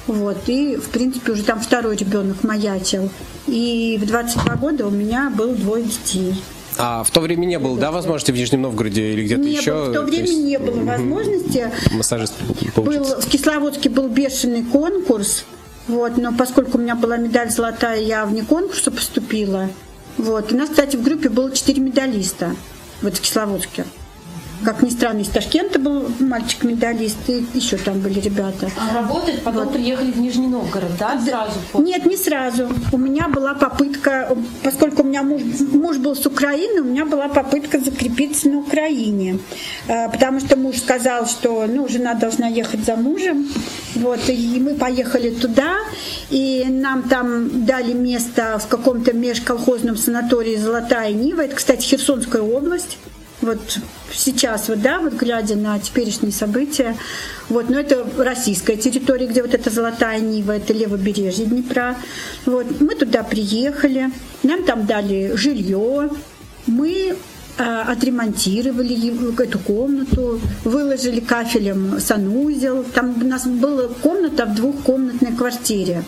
Вот, и, в принципе, уже там второй ребенок маячил. И в 22 года у меня было двое детей. А в то время не было, да, возможности в Нижнем Новгороде или где-то не еще? было, в то время есть не было возможности. Массажист Был, в Кисловодске был бешеный конкурс, вот, но поскольку у меня была медаль золотая, я вне конкурса поступила. Вот. У нас, кстати, в группе было четыре медалиста вот в Кисловодске. Как ни странно, из Ташкента был мальчик-медалист, и еще там были ребята. А работать потом приехали в Нижний Новгород, да, сразу? после? Нет, не сразу. У меня была попытка, поскольку у меня муж, муж был с Украины, у меня была попытка закрепиться на Украине. Э, Потому что муж сказал, что ну, жена должна ехать за мужем. Вот, и мы поехали туда, и нам там дали место в каком-то межколхозном санатории «Золотая Нива». Это, кстати, Херсонская область. Вот сейчас, вот, да, вот глядя на теперешние события, вот, но это российская территория, где вот эта золотая Нива, это левобережье Днепра. Вот, мы туда приехали, нам там дали жилье, мы а, отремонтировали эту комнату, выложили кафелем санузел. Там у нас была комната в двухкомнатной квартире.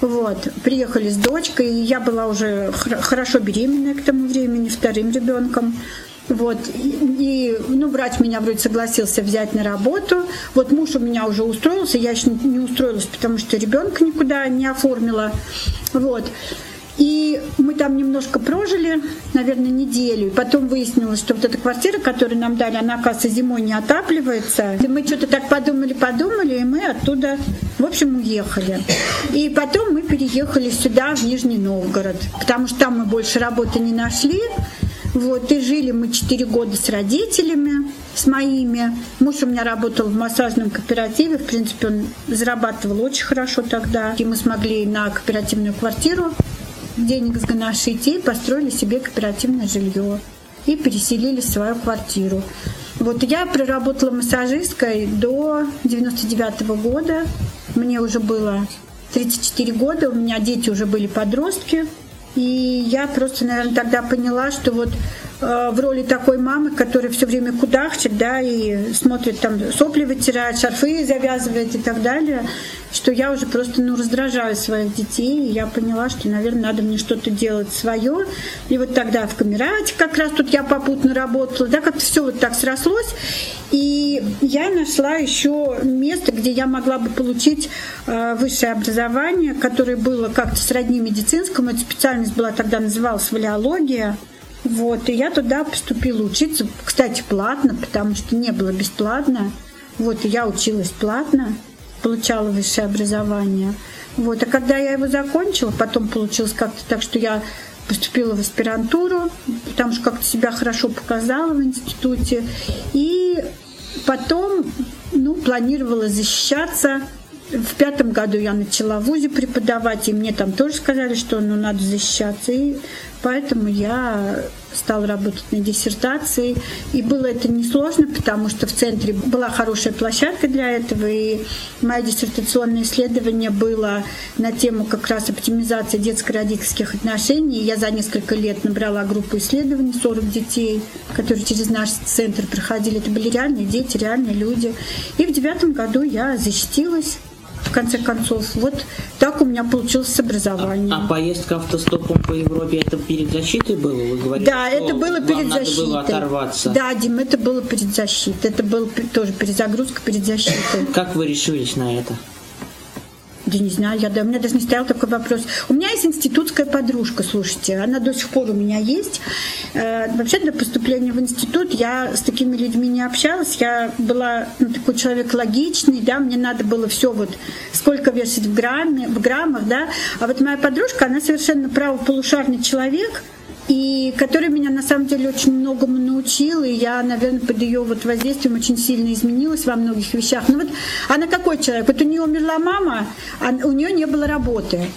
Вот. Приехали с дочкой, и я была уже хорошо беременная к тому времени, вторым ребенком. Вот. И, ну, брать меня вроде согласился взять на работу. Вот муж у меня уже устроился, я еще не устроилась, потому что ребенка никуда не оформила. Вот. И мы там немножко прожили, наверное, неделю. Потом выяснилось, что вот эта квартира, которую нам дали, она, оказывается, зимой не отапливается. И мы что-то так подумали-подумали, и мы оттуда, в общем, уехали. И потом мы переехали сюда, в Нижний Новгород, потому что там мы больше работы не нашли. Вот, и жили мы 4 года с родителями, с моими. Муж у меня работал в массажном кооперативе, в принципе, он зарабатывал очень хорошо тогда. И мы смогли на кооперативную квартиру денег сгоношить и построили себе кооперативное жилье. И переселили в свою квартиру. Вот я проработала массажисткой до 99 года. Мне уже было 34 года, у меня дети уже были подростки. И я просто, наверное, тогда поняла, что вот в роли такой мамы, которая все время кудахчет, да, и смотрит там, сопли вытирает, шарфы завязывает и так далее, что я уже просто, ну, раздражаю своих детей, и я поняла, что, наверное, надо мне что-то делать свое. И вот тогда в Камерате как раз тут я попутно работала, да, как-то все вот так срослось. И я нашла еще место, где я могла бы получить э, высшее образование, которое было как-то сродни медицинскому. Эта специальность была тогда называлась валиология. Вот, и я туда поступила учиться, кстати, платно, потому что не было бесплатно. Вот, и я училась платно, получала высшее образование. Вот, а когда я его закончила, потом получилось как-то так, что я поступила в аспирантуру, потому что как-то себя хорошо показала в институте. И потом, ну, планировала защищаться. В пятом году я начала в ВУЗе преподавать, и мне там тоже сказали, что ну, надо защищаться. И поэтому я стала работать на диссертации. И было это несложно, потому что в центре была хорошая площадка для этого. И мое диссертационное исследование было на тему как раз оптимизации детско-родительских отношений. Я за несколько лет набрала группу исследований, 40 детей, которые через наш центр проходили. Это были реальные дети, реальные люди. И в девятом году я защитилась в конце концов. Вот так у меня получилось с образованием. А поездка автостопом по Европе это перед защитой было? Вы говорите, Да, это было перед надо защитой. было оторваться. Да, Дим, это было перед защитой. Это было тоже перезагрузка перед защитой. Как вы решились на это? Я не знаю, я, да, у меня даже не стоял такой вопрос. У меня есть институтская подружка, слушайте, она до сих пор у меня есть. Э, вообще для поступления в институт я с такими людьми не общалась. Я была ну, такой человек логичный, да, мне надо было все вот сколько вешать в, грамме, в граммах, да. А вот моя подружка, она совершенно правополушарный человек, и который меня на самом деле очень многому научил, и я, наверное, под ее вот воздействием очень сильно изменилась во многих вещах. Ну вот она какой человек? Вот у нее умерла мама, а у нее не было работы.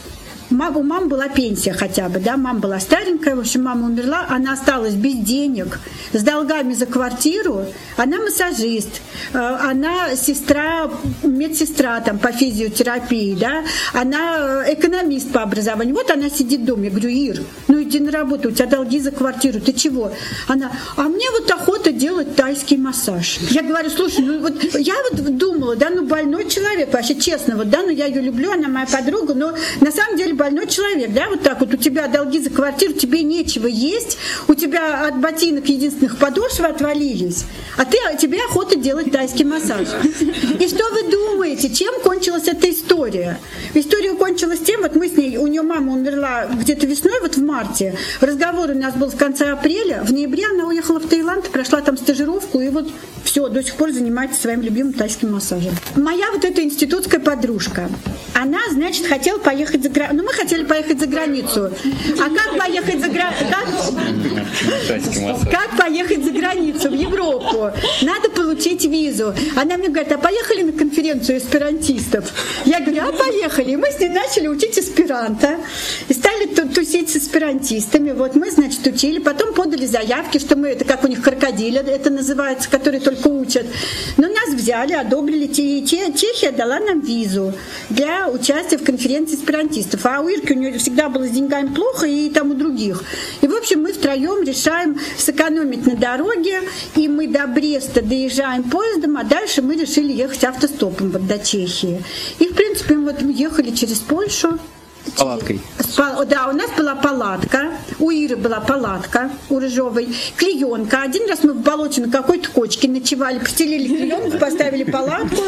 У мамы была пенсия хотя бы, да, мама была старенькая, в общем, мама умерла, она осталась без денег, с долгами за квартиру, она массажист, э, она сестра, медсестра там по физиотерапии, да, она э, экономист по образованию, вот она сидит дома, я говорю, Ир, ну иди на работу, у тебя долги за квартиру, ты чего? Она, а мне вот охота делать тайский массаж. Я говорю, слушай, ну вот я вот думала, да, ну больной человек, вообще честно, вот, да, ну я ее люблю, она моя подруга, но на самом деле больной человек, да, вот так вот у тебя долги за квартиру, тебе нечего есть, у тебя от ботинок единственных подошвы отвалились, а ты, тебе охота делать тайский массаж. И что вы думаете, чем кончилась эта история? История кончилась тем, вот мы с ней, у нее мама умерла где-то весной, вот в марте, разговор у нас был в конце апреля, в ноябре она уехала в Таиланд, прошла там стажировку, и вот все, до сих пор занимается своим любимым тайским массажем. Моя вот эта институтская подружка, она, значит, хотела поехать за границу. Мы хотели поехать за границу. А как поехать за границу? Как? как поехать за границу, в Европу? Надо получить визу. Она мне говорит, а поехали на конференцию эсперантистов? Я говорю, а поехали. И мы с ней начали учить эсперанто. И стали тусить с эсперантистами. Вот мы, значит, учили. Потом подали заявки, что мы, это как у них крокодили, это называется, которые только учат. Но нас взяли, одобрили. Чехия дала нам визу для участия в конференции эсперантистов. А у Ирки у нее всегда было с деньгами плохо, и там у других. И, в общем, мы втроем решаем сэкономить на дороге, и мы до Бреста доезжаем поездом, а дальше мы решили ехать автостопом вот до Чехии. И, в принципе, мы вот ехали через Польшу, Палаткой. Да, у нас была палатка, у Иры была палатка, у Рыжовой, клеенка. Один раз мы в болоте на какой-то кочке ночевали, постелили клеенку, поставили палатку.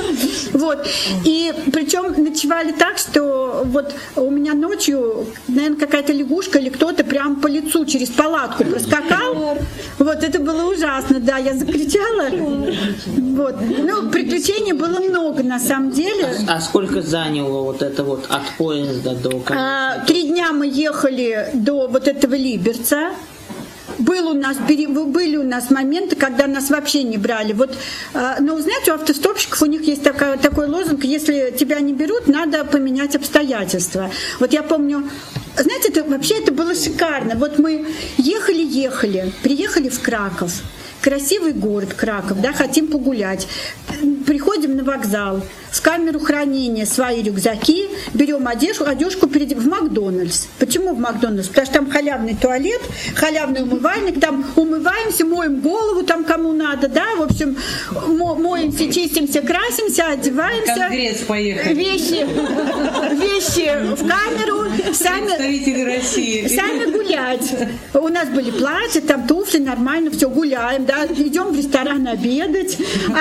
Вот. И причем ночевали так, что вот у меня ночью, наверное, какая-то лягушка или кто-то прям по лицу через палатку проскакал. Вот, это было ужасно, да, я закричала. Вот. Ну, приключений было много на самом деле. А, а сколько заняло вот это вот от поезда до а, три дня мы ехали до вот этого Либерца. Был у нас, были у нас моменты, когда нас вообще не брали. Вот, а, но знаете, у автостопщиков у них есть такая, такой лозунг, если тебя не берут, надо поменять обстоятельства. Вот я помню, знаете, это, вообще это было шикарно. Вот мы ехали-ехали, приехали в Краков, красивый город Краков, да, хотим погулять. Приходим на вокзал, в камеру хранения свои рюкзаки, берем одежду, одежку перед... в Макдональдс. Почему в Макдональдс? Потому что там халявный туалет, халявный умывальник, там умываемся, моем голову там кому надо, да, в общем, моемся, чистимся, красимся, одеваемся. Конгресс поехали. Вещи, вещи в камеру, сами, Представители России. сами гулять. У нас были платья, там туфли, нормально, все, гуляем, да, идем в ресторан обедать,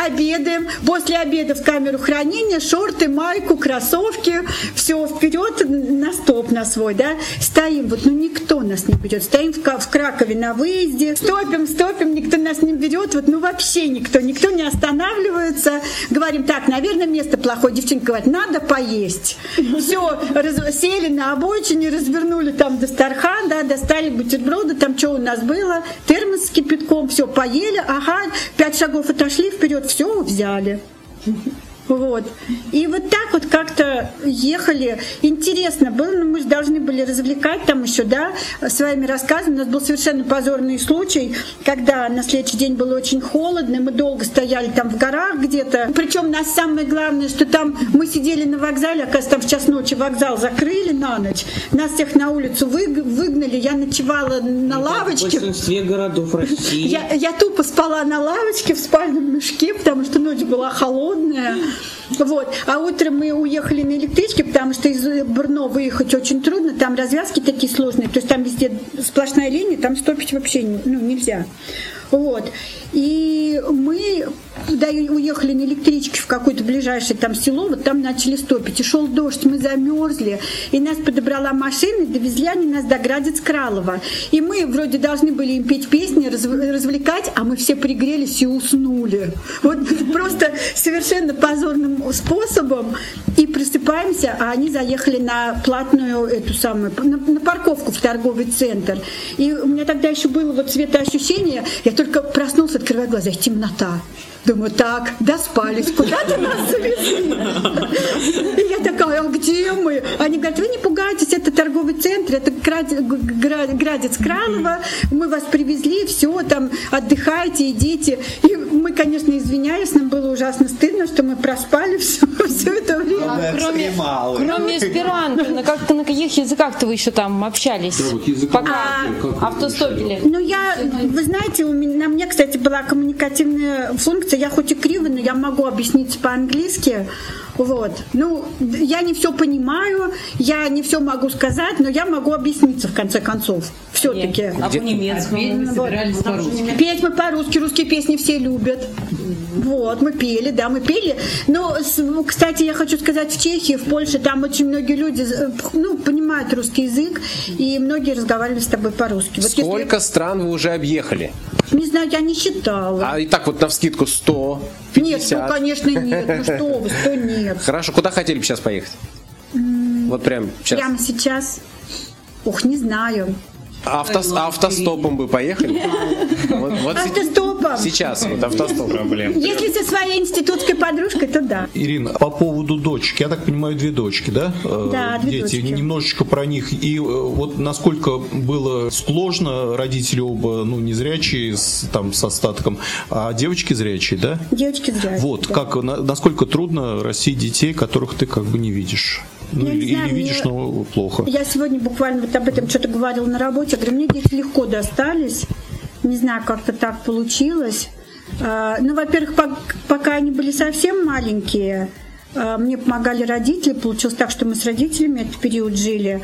обедаем, после обеда в камеру хранения хранения, шорты, майку, кроссовки, все вперед на стоп на свой, да, стоим, вот, ну никто нас не берет, стоим в, в Кракове на выезде, стопим, стопим, никто нас не берет, вот, ну вообще никто, никто не останавливается, говорим, так, наверное, место плохое, девчонка говорит, надо поесть, все, раз, сели на обочине, развернули там Дастархан, да, достали бутерброды, там что у нас было, термос с кипятком, все, поели, ага, пять шагов отошли вперед, все, взяли. Вот. И вот так вот как-то ехали. Интересно было, но мы же должны были развлекать там еще, да, своими рассказами. У нас был совершенно позорный случай, когда на следующий день было очень холодно, мы долго стояли там в горах где-то. Причем нас самое главное, что там мы сидели на вокзале, оказывается, там в час ночи вокзал закрыли на ночь, нас всех на улицу выгнали, я ночевала на лавочке. В большинстве городов России. Я, я тупо спала на лавочке в спальном мешке, потому что ночь была холодная. Вот. А утром мы уехали на электричке, потому что из Брно выехать очень трудно, там развязки такие сложные, то есть там везде сплошная линия, там стопить вообще ну, нельзя. Вот. И мы да, уехали на электричке в какое-то ближайшее там село, вот там начали стопить. И шел дождь, мы замерзли. И нас подобрала машина, и довезли они нас до Градец Кралова. И мы вроде должны были им петь песни, развлекать, а мы все пригрелись и уснули. Вот просто совершенно позорным способом. И просыпаемся, а они заехали на платную эту самую, на, на парковку в торговый центр. И у меня тогда еще было вот цветоощущение, я только проснулся, открываю глаза, темнота Думаю, так, доспались, куда-то нас завезли. И я такая, а где мы? Они говорят, вы не пугайтесь, это торговый центр, это Градец, Кралово, мы вас привезли, все, там, отдыхайте, идите. И мы, конечно, извиняюсь, нам было ужасно стыдно, что мы проспали все, все это время. Кроме, кроме эсперанто, на, как, на каких языках-то вы еще там общались? Пока автостопили. Ну, я, вы знаете, у меня, на мне, кстати, была коммуникативная функция. Я хоть и криво, но я могу объяснить по-английски. Вот. Ну, я не все понимаю, я не все могу сказать, но я могу объясниться в конце концов. Все-таки. А по-немецки мы собирались по-русски. Петь мы по-русски, русские песни все любят. Вот, мы пели, да, мы пели. Но, кстати, я хочу сказать, в Чехии, в Польше, там очень многие люди, ну, понимают русский язык, и многие разговаривали с тобой по-русски. Вот если- Сколько стран вы уже объехали? не знаю, я не считала. А и так вот на вскидку 100, Нет, 50. ну, конечно, нет. Ну что вы, что нет. Хорошо, куда хотели бы сейчас поехать? Вот прям сейчас. Прямо сейчас. Ух, не знаю. Автос- автостопом бы поехали? Вот, вот Автостопом. сейчас, вот автостоп. Проблем. Если со своей институтской подружкой, то да. Ирина, по поводу дочки, я так понимаю, две дочки, да? Э, Да, две Дети, дочки. немножечко про них. И э, вот насколько было сложно, родители оба, ну, незрячие, с, там, с остатком, а девочки зрячие, да? Девочки зря. Вот, как, на- насколько трудно растить детей, которых ты как бы не видишь? Ну, Я не или, знаю, или видишь, мне- но плохо. Я сегодня буквально вот об этом что-то говорила на работе. Я говорю, мне дети легко достались. Не знаю, как-то так получилось. А, Ну, во-первых, пок- пока они были совсем маленькие, а, мне помогали родители. Получилось так, что мы с родителями этот период жили.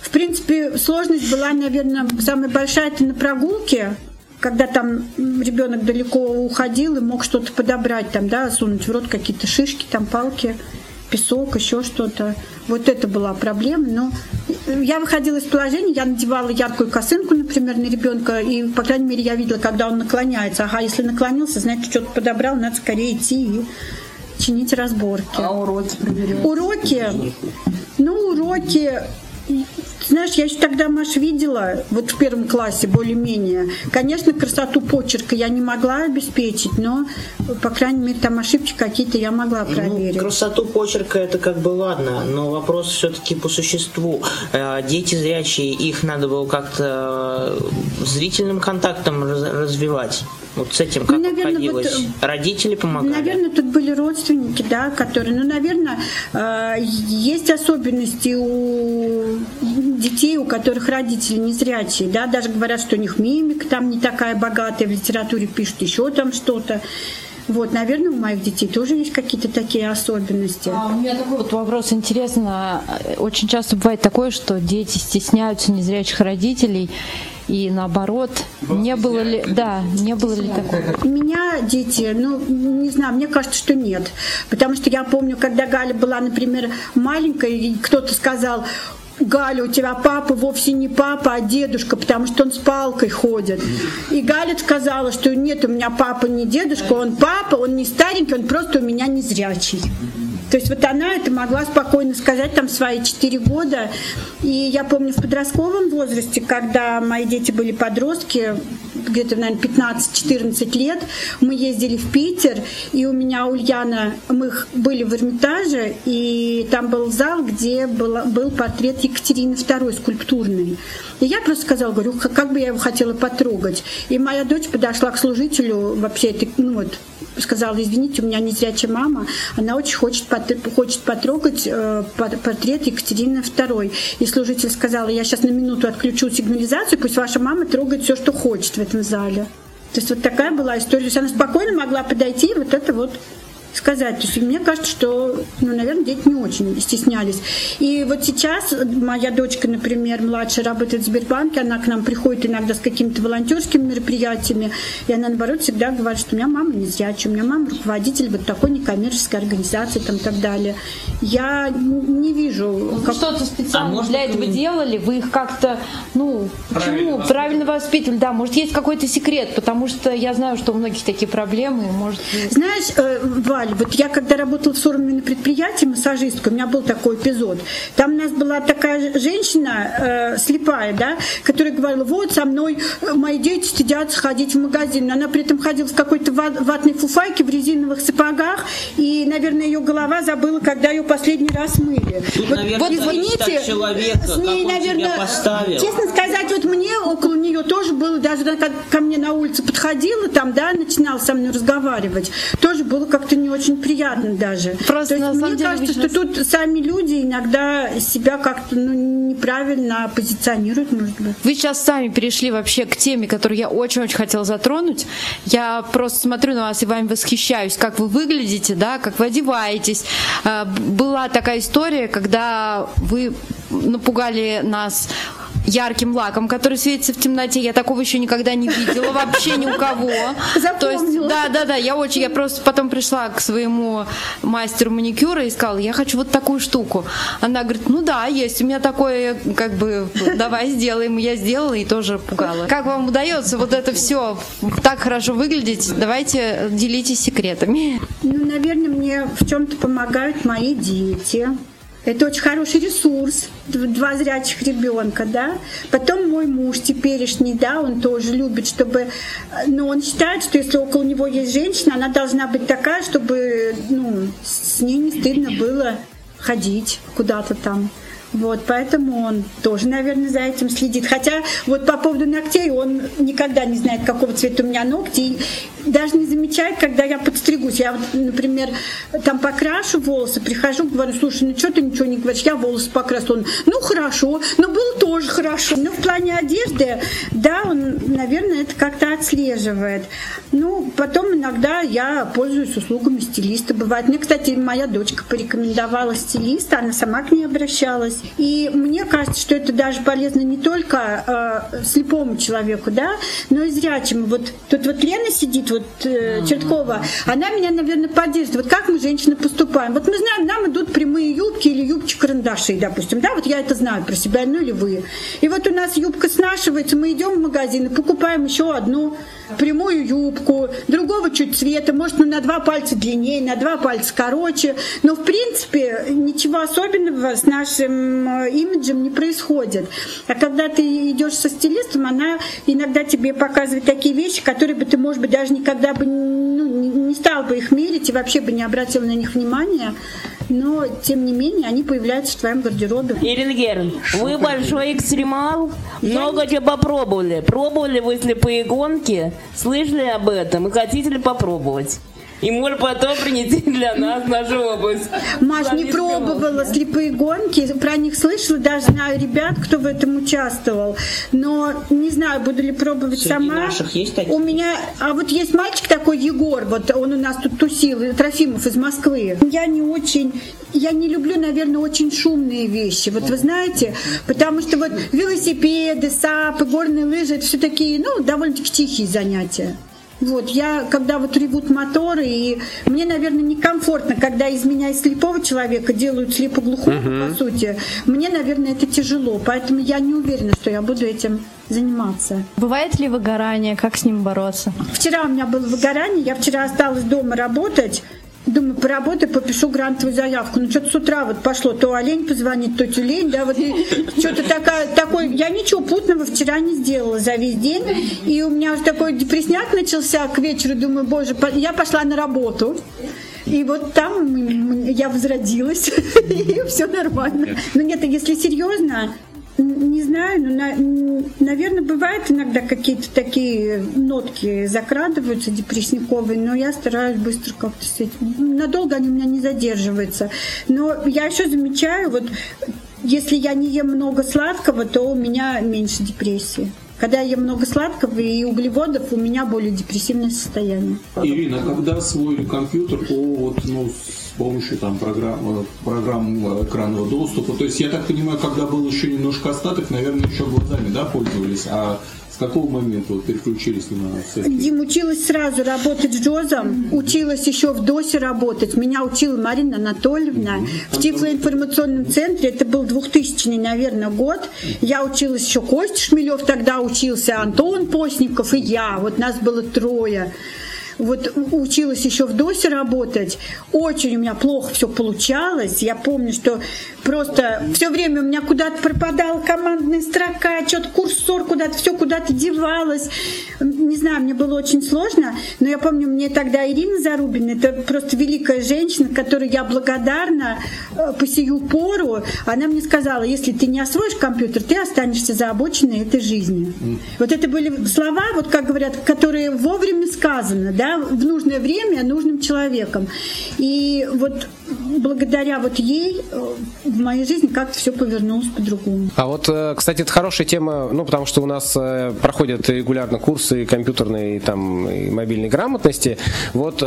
В принципе, сложность была, наверное, самая большая это на прогулке, когда там ребенок далеко уходил и мог что-то подобрать, там, да, сунуть в рот какие-то шишки, там, палки песок, еще что-то. Вот это была проблема. Но я выходила из положения, я надевала яркую косынку, например, на ребенка, и, по крайней мере, я видела, когда он наклоняется. Ага, если наклонился, значит, что-то подобрал, надо скорее идти и чинить разборки. А уроки проверяют? Уроки? Ну, уроки... Знаешь, я еще тогда, Маш, видела, вот в первом классе более-менее. Конечно, красоту почерка я не могла обеспечить, но, по крайней мере, там ошибки какие-то я могла проверить. Ну, красоту почерка это как бы ладно, но вопрос все-таки по существу. Э, Дети зрячие, их надо было как-то э, зрительным контактом раз- развивать. Вот с этим как Ну, наверное, обходилось? вот, Родители помогали? Наверное, тут были родственники, да, которые, ну, наверное, э, есть особенности у детей, у которых родители незрячие, да, даже говорят, что у них мимика там не такая богатая, в литературе пишут еще там что-то. Вот, наверное, у моих детей тоже есть какие-то такие особенности. А у меня такой вот вопрос интересно. Очень часто бывает такое, что дети стесняются незрячих родителей, и наоборот, не было ли, да, не было ли такого? У меня дети, ну, не знаю, мне кажется, что нет. Потому что я помню, когда Галя была, например, маленькая, и кто-то сказал, Галя, у тебя папа вовсе не папа, а дедушка, потому что он с палкой ходит. И Галя сказала, что нет, у меня папа не дедушка, он папа, он не старенький, он просто у меня незрячий. То есть вот она это могла спокойно сказать там свои 4 года. И я помню в подростковом возрасте, когда мои дети были подростки, где-то, наверное, 15-14 лет, мы ездили в Питер, и у меня Ульяна, мы были в Эрмитаже, и там был зал, где была- был портрет Екатерины II скульптурный. И я просто сказала, говорю, «Х- как бы я его хотела потрогать. И моя дочь подошла к служителю, вообще, это, ну вот, сказала, извините, у меня незрячая мама, она очень хочет, хочет потрогать э, пор- портрет Екатерины II. И служитель сказала, я сейчас на минуту отключу сигнализацию, пусть ваша мама трогает все, что хочет в этом зале. То есть вот такая была история. То есть она спокойно могла подойти и вот это вот сказать. То есть мне кажется, что, ну, наверное, дети не очень стеснялись. И вот сейчас моя дочка, например, младшая, работает в Сбербанке, она к нам приходит иногда с какими-то волонтерскими мероприятиями, и она, наоборот, всегда говорит, что у меня мама не зрячая, у меня мама руководитель вот такой некоммерческой организации там, и так далее. Я не вижу... Как- что-то специально А для этого делали? Вы их как-то, ну, почему? Правильно воспитывали, да. Может, есть какой-то секрет, потому что я знаю, что у многих такие проблемы, может... Знаешь, э, Варь, бывали. Вот я когда работала в сорванном предприятии, массажисткой, у меня был такой эпизод. Там у нас была такая женщина, э, слепая, да, которая говорила, вот со мной э, мои дети стыдятся ходить в магазин. Она при этом ходила в какой-то ватной фуфайке, в резиновых сапогах, и, наверное, ее голова забыла, когда ее последний раз мыли. Тут, вот, наверное, вот извините, человека, с ней, наверное, поставил. честно сказать, вот мне около нее тоже было, даже когда ко мне на улице подходила, там, да, начинала со мной разговаривать, тоже было как-то не очень приятно даже. Просто То есть мне деле кажется, что тут сами люди иногда себя как-то ну, неправильно позиционируют, может быть. Вы сейчас сами перешли вообще к теме, которую я очень-очень хотела затронуть. Я просто смотрю на вас и вами восхищаюсь, как вы выглядите, да, как вы одеваетесь. А, Была такая история, когда вы напугали нас ярким лаком, который светится в темноте. Я такого еще никогда не видела вообще ни у кого. То есть, да, да, да, я очень, я просто потом пришла к своему мастеру маникюра и сказала, я хочу вот такую штуку. Она говорит, ну да, есть, у меня такое, как бы, давай сделаем. Я сделала и тоже пугала. Как вам удается вот это все так хорошо выглядеть? Давайте делитесь секретами. Ну, наверное, мне в чем-то помогают мои дети. Это очень хороший ресурс, два зрячих ребенка, да. Потом мой муж теперешний, да, он тоже любит, чтобы, э, но он считает, что если около него есть женщина, она должна быть такая, чтобы, ну, с ней не стыдно было ходить куда-то там. Вот, поэтому он тоже, наверное, за этим следит. Хотя вот по поводу ногтей он никогда не знает, какого цвета у меня ногти. И даже не замечает, когда я подстригусь. Я, вот, например, там покрашу волосы, прихожу, говорю, слушай, ну что ты ничего не говоришь, я волосы покрасила. Он, ну хорошо, но было тоже хорошо. Но в плане одежды, да, он, наверное, это как-то отслеживает. Ну, потом иногда я пользуюсь услугами стилиста. Бывает. Мне, кстати, моя дочка порекомендовала стилиста, она сама к ней обращалась. И мне кажется, что это даже полезно не только э, слепому человеку, да, но и зрячему. Вот тут вот Лена сидит, вот э, Черткова, она меня, наверное, поддерживает. Вот как мы, женщины, поступаем? Вот мы знаем, нам идут прямые юбки или юбки-карандаши, допустим, да, вот я это знаю про себя, ну или вы. И вот у нас юбка снашивается, мы идем в магазин и покупаем еще одну прямую юбку, другого чуть цвета, может, ну, на два пальца длиннее, на два пальца короче. Но, в принципе, ничего особенного с нашим э, имиджем не происходит. А когда ты идешь со стилистом, она иногда тебе показывает такие вещи, которые бы ты, может быть, даже никогда бы ну, не стал бы их мерить и вообще бы не обратил на них внимания. Но, тем не менее, они появляются в твоем гардеробе. Ирина Герн, вы большой экстремал, много чего попробовали. Пробовали вы слепые гонки, слышали об этом и хотите ли попробовать? И может потом принести для нас нашу область. Маш, не пробовала слепые гонки, про них слышала, даже знаю ребят, кто в этом участвовал. Но не знаю, буду ли пробовать Среди сама. наших есть такие? У меня, а вот есть мальчик такой Егор, вот он у нас тут тусил, Трофимов из Москвы. Я не очень, я не люблю, наверное, очень шумные вещи. Вот вы знаете, потому что вот велосипеды, сапы, горные лыжи, это все такие, ну, довольно-таки тихие занятия. Вот, я, когда вот ревут моторы, и мне, наверное, некомфортно, когда из меня из слепого человека делают слепоглухого, по сути. Мне, наверное, это тяжело, поэтому я не уверена, что я буду этим заниматься. Бывает ли выгорание? Как с ним бороться? Вчера у меня было выгорание, я вчера осталась дома работать. Думаю, поработаю, попишу грантовую заявку. Ну, что-то с утра вот пошло, то олень позвонит, то тюлень, да, вот что-то такая, такой, я ничего путного вчера не сделала за весь день, и у меня уже такой депресняк начался к вечеру, думаю, боже, я пошла на работу, и вот там я возродилась, и все нормально. Но нет, если серьезно, не знаю, но, наверное, бывают иногда какие-то такие нотки закрадываются депрессниковые, но я стараюсь быстро как-то с этим. Надолго они у меня не задерживаются. Но я еще замечаю, вот если я не ем много сладкого, то у меня меньше депрессии. Когда я ем много сладкого и углеводов, у меня более депрессивное состояние. Ирина, когда освоили компьютер по вот, ну, помощью там программ, программ э, экранного доступа, то есть я так понимаю, когда был еще немножко остаток, наверное, еще глазами, да, пользовались, а с какого момента вот переключились на все-таки? Дим училась сразу работать с Джозом, училась еще в ДОСе работать. Меня учила Марина Анатольевна в тифлоинформационном центре. Это был 2000 наверное, год. Я училась еще, Костя Шмелев тогда учился, Антон Постников и я. Вот нас было трое. Вот училась еще в ДОСе работать, очень у меня плохо все получалось. Я помню, что просто все время у меня куда-то пропадала командная строка, что-то курсор куда-то, все куда-то девалось. Не знаю, мне было очень сложно, но я помню, мне тогда Ирина Зарубина, это просто великая женщина, которой я благодарна э, по сию пору. Она мне сказала, если ты не освоишь компьютер, ты останешься за обочиной этой жизни. Вот это были слова, вот как говорят, которые вовремя сказаны, да, в нужное время нужным человеком. И вот благодаря вот ей э, в моей жизни как-то все повернулось по-другому. А вот, э, кстати, это хорошая тема, ну, потому что у нас э, проходят регулярно курсы компьютерной там, и мобильной грамотности. Вот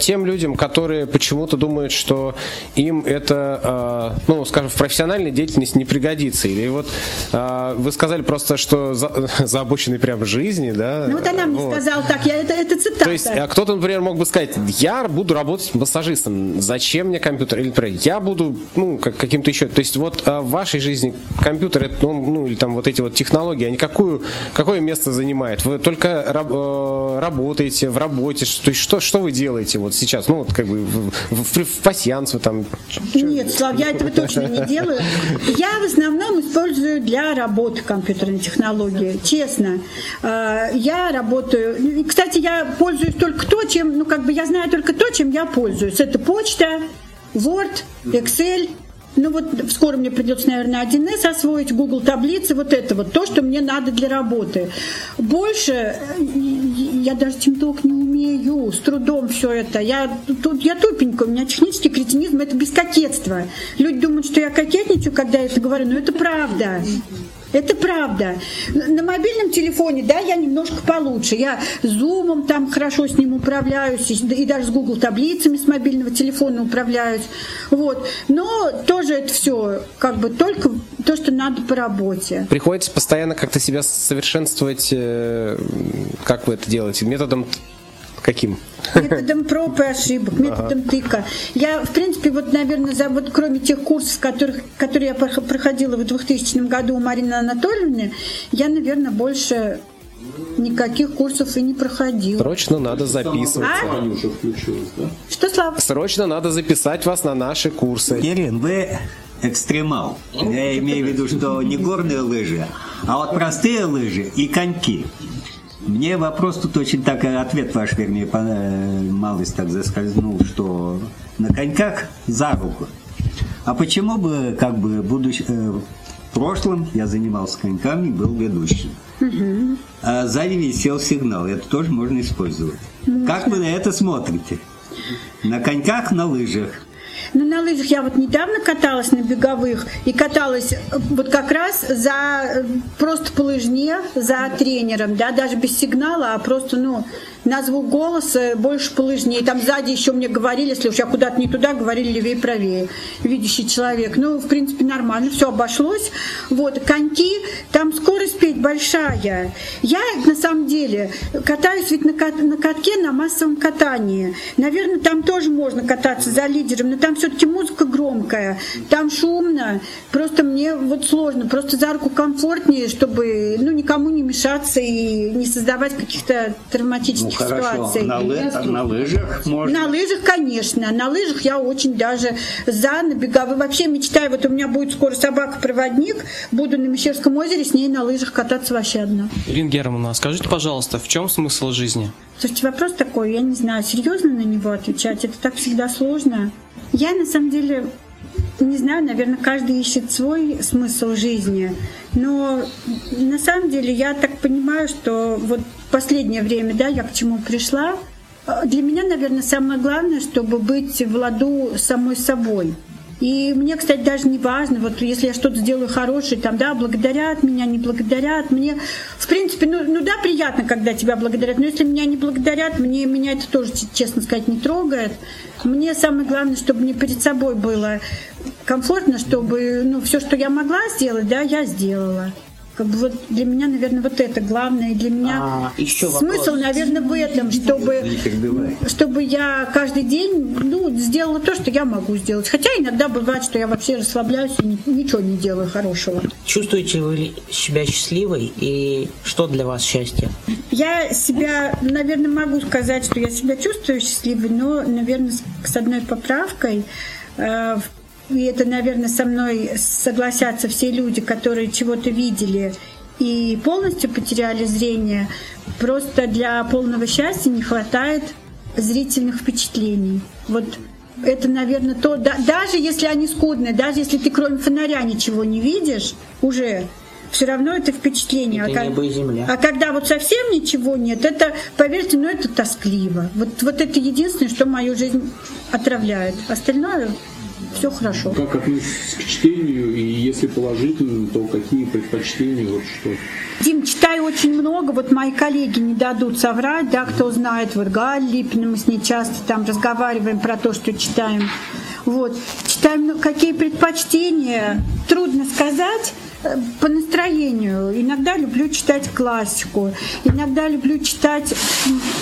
тем людям, которые почему-то думают, что им это, ну, скажем, в профессиональной деятельности не пригодится. Или вот вы сказали просто, что за, за обочиной прям жизни, да? Ну, вот она мне вот. сказала так, я, это, это цитата. То есть кто-то, например, мог бы сказать, я буду работать массажистом, зачем мне компьютер? Или, например, я буду, ну, как, каким-то еще. То есть вот а, в вашей жизни компьютер, ну, ну, или там вот эти вот технологии, они какую, какое место занимают? Вы только раб, э, работаете в работе, то есть что, что вы делаете вот сейчас? Ну, вот как бы в, в, в пассианс вы там... Нет, Слав, я этого точно не делаю. Я в основном использую для работы компьютерные технологии, честно. А, я работаю... Кстати, я пользуюсь только то, чем... Ну, как бы я знаю только то, чем я пользуюсь. Это почта, Word, Excel, ну вот скоро мне придется, наверное, 1С освоить, Google таблицы, вот это вот, то, что мне надо для работы. Больше э, я даже тимток не умею, с трудом все это. Я, тут, я тупенькая, у меня технический кретинизм, это без кокетства. Люди думают, что я кокетничаю, когда я это говорю, но это правда. Это правда. На мобильном телефоне, да, я немножко получше. Я зумом там хорошо с ним управляюсь, и даже с Google таблицами с мобильного телефона управляюсь. Вот. Но тоже это все как бы только то, что надо по работе. Приходится постоянно как-то себя совершенствовать. Э, как вы это делаете? Методом Каким? Методом проб и ошибок, методом ага. тыка. Я, в принципе, вот, наверное, за, вот кроме тех курсов, которых, которые я проходила в 2000 году у Марины Анатольевны, я, наверное, больше никаких курсов и не проходила. Срочно надо записываться. А? Что, Слава? Срочно надо записать вас на наши курсы. Ирин, вы экстремал. Я имею в виду, что не горные лыжи, а вот простые лыжи и коньки. Мне вопрос тут очень так, э, ответ ваш, вернее, э, малость так заскользнул, что на коньках за руку. А почему бы, как бы, будущ... Э, в прошлом я занимался коньками, был ведущим. Угу. А сзади висел сигнал, это тоже можно использовать. Как вы на это смотрите? На коньках, на лыжах? Ну, на лыжах я вот недавно каталась на беговых и каталась э, вот как раз за э, просто по лыжне, за тренером, да, даже без сигнала, а просто, ну, на звук голоса больше полыжнее. Там сзади еще мне говорили, если уж я куда-то не туда, говорили левее правее. Видящий человек. Ну, в принципе, нормально, все обошлось. Вот, коньки, там скорость петь большая. Я, на самом деле, катаюсь ведь на, на катке, на массовом катании. Наверное, там тоже можно кататься за лидером, но там все-таки музыка громкая, там шумно. Просто мне вот сложно, просто за руку комфортнее, чтобы ну, никому не мешаться и не создавать каких-то травматических ну. На, лы... на лыжах можно? На лыжах, конечно. На лыжах я очень даже за, на беговой. Вообще мечтаю, вот у меня будет скоро собака-проводник, буду на Мещерском озере с ней на лыжах кататься вообще одна. Ирина Германовна, скажите, пожалуйста, в чем смысл жизни? Слушайте, вопрос такой, я не знаю, серьезно на него отвечать, это так всегда сложно. Я на самом деле не знаю, наверное, каждый ищет свой смысл жизни. Но на самом деле я так понимаю, что вот последнее время, да, я к чему пришла. Для меня, наверное, самое главное, чтобы быть в ладу самой собой. И мне, кстати, даже не важно, вот если я что-то сделаю хорошее, там, да, благодарят меня, не благодарят. Мне, в принципе, ну, ну да, приятно, когда тебя благодарят, но если меня не благодарят, мне, меня это тоже, честно сказать, не трогает. Мне самое главное, чтобы мне перед собой было комфортно, чтобы, ну, все, что я могла сделать, да, я сделала Как бы вот для меня, наверное, вот это главное. И для меня А, еще смысл, вопрос. наверное, в этом, чтобы, чтобы я каждый день ну, сделала то, что я могу сделать. Хотя иногда бывает, что я вообще расслабляюсь и ни- ничего не делаю хорошего. Чувствуете вы себя счастливой и что для вас счастье? Я себя, наверное, могу сказать, что я себя чувствую счастливой, но, наверное, с, одной поправкой. Э, и это, наверное, со мной согласятся все люди, которые чего-то видели и полностью потеряли зрение. Просто для полного счастья не хватает зрительных впечатлений. Вот это, наверное, то, да- даже если они скудные, даже если ты кроме фонаря ничего не видишь, уже все равно это впечатление. Это ко- небо и земля. а когда вот совсем ничего нет, это, поверьте, ну это тоскливо. Вот, вот это единственное, что мою жизнь отравляет. Остальное все хорошо. Как относитесь к чтению, и если положительно, то какие предпочтения, вот что? Дим, читаю очень много, вот мои коллеги не дадут соврать, да, кто знает, вот Галь Липина, мы с ней часто там разговариваем про то, что читаем. Вот, читаем, ну, какие предпочтения, трудно сказать, по настроению. Иногда люблю читать классику, иногда люблю читать...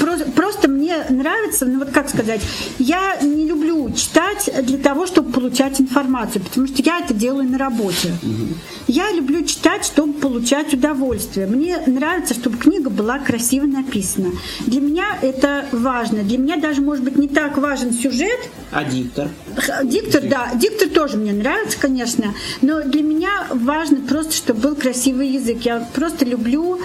Просто, просто мне нравится, ну вот как сказать, я не люблю читать для того, чтобы получать информацию, потому что я это делаю на работе. Я люблю читать, чтобы получать удовольствие. Мне нравится, чтобы книга была красиво написана. Для меня это важно. Для меня даже, может быть, не так важен сюжет, А диктор? Диктор, да, диктор тоже мне нравится, конечно, но для меня важно просто, чтобы был красивый язык. Я просто люблю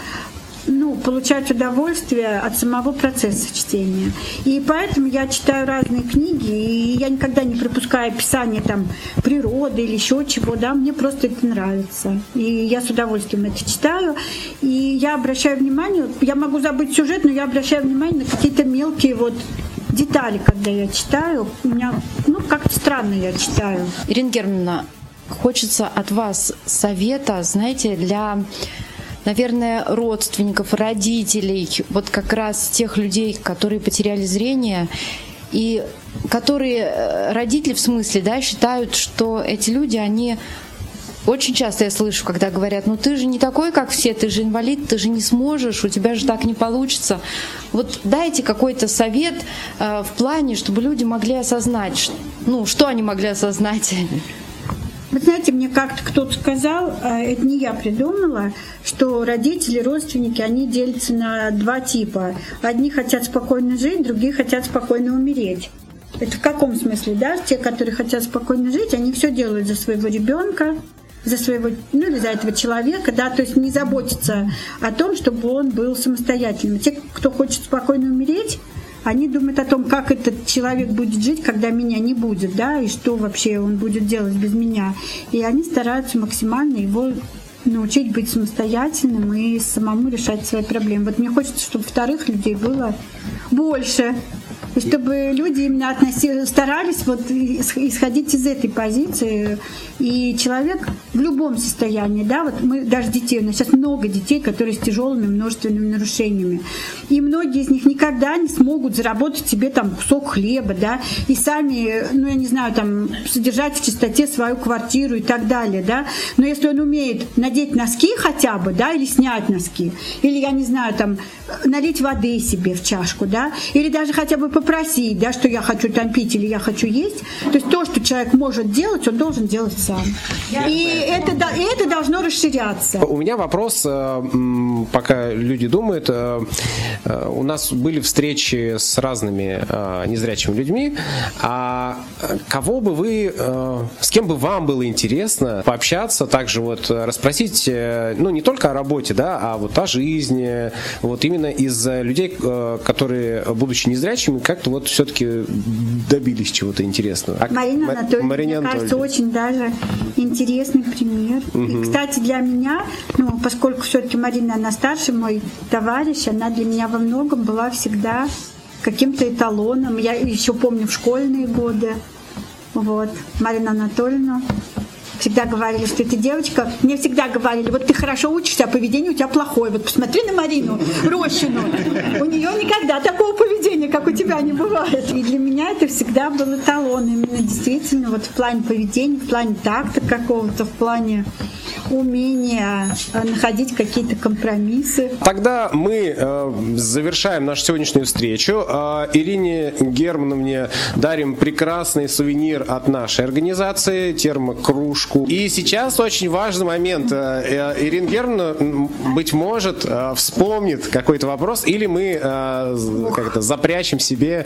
ну, получать удовольствие от самого процесса чтения. И поэтому я читаю разные книги, и я никогда не пропускаю описание там природы или еще чего, да, мне просто это нравится. И я с удовольствием это читаю. И я обращаю внимание, я могу забыть сюжет, но я обращаю внимание на какие-то мелкие вот детали, когда я читаю. У меня, ну, как-то странно я читаю. Ирина Германовна, хочется от вас совета, знаете, для, наверное, родственников, родителей, вот как раз тех людей, которые потеряли зрение, и которые, э, родители в смысле, да, считают, что эти люди, они очень часто я слышу, когда говорят, ну ты же не такой, как все, ты же инвалид, ты же не сможешь, у тебя же так не получится. Вот дайте какой-то совет э, в плане, чтобы люди могли осознать, ну что они могли осознать. Вы знаете, мне как-то кто-то сказал, а это не я придумала, что родители, родственники, они делятся на два типа. Одни хотят спокойно жить, другие хотят спокойно умереть. Это в каком смысле, да? Те, которые хотят спокойно жить, они все делают за своего ребенка, за своего, ну или за этого человека, да, то есть не заботятся о том, чтобы он был самостоятельным. Те, кто хочет спокойно умереть, они думают о том, как этот человек будет жить, когда меня не будет, да, и что вообще он будет делать без меня. И они стараются максимально его научить быть самостоятельным и самому решать свои проблемы. Вот мне хочется, чтобы вторых людей было больше, чтобы люди именно относи- старались вот ис- исходить из этой позиции. И человек в любом состоянии, да, вот мы даже детей, у нас сейчас много детей, которые с тяжелыми множественными нарушениями. И многие из них никогда не смогут заработать себе там кусок хлеба, да, и сами, ну я не знаю, там содержать в чистоте свою квартиру и так далее, да. Но если он умеет надеть носки хотя бы, да, или снять носки, или я не знаю, там налить воды себе в чашку, да, или даже хотя бы попросить, да, что я хочу там пить или я хочу есть. То есть то, что человек может делать, он должен делать сам. И это, да- и это должно расширяться. У меня вопрос, э, пока люди думают. э, э, У нас были встречи с разными незрячими людьми. А кого бы вы, с кем бы вам было интересно пообщаться, также вот расспросить, ну не только о работе, да, а вот о жизни, вот именно из э, людей, э, которые, будучи незрячими, как-то вот все-таки добились чего-то интересного. А Марина Ма- Анатольевна, Марина мне кажется, очень даже интересный пример. И, Мгм. кстати, для меня, ну, поскольку все-таки Марина, она старше, мой товарищ, она для меня во многом была всегда каким-то эталоном. Я еще помню в школьные годы. Вот, Марина Анатольевна. Всегда говорили, что эта девочка, мне всегда говорили, вот ты хорошо учишься, а поведение у тебя плохое. Вот посмотри на Марину Рощину. У нее никогда такого поведения, как у тебя, не бывает. И для меня это всегда был эталон. Именно действительно вот в плане поведения, в плане такта какого-то, в плане умения находить какие-то компромиссы. Тогда мы э, завершаем нашу сегодняшнюю встречу. Э, Ирине Германовне дарим прекрасный сувенир от нашей организации, термокружку. И сейчас очень важный момент. Э, э, Ирина Германовна, быть может, э, вспомнит какой-то вопрос, или мы з- как это, запрячем себе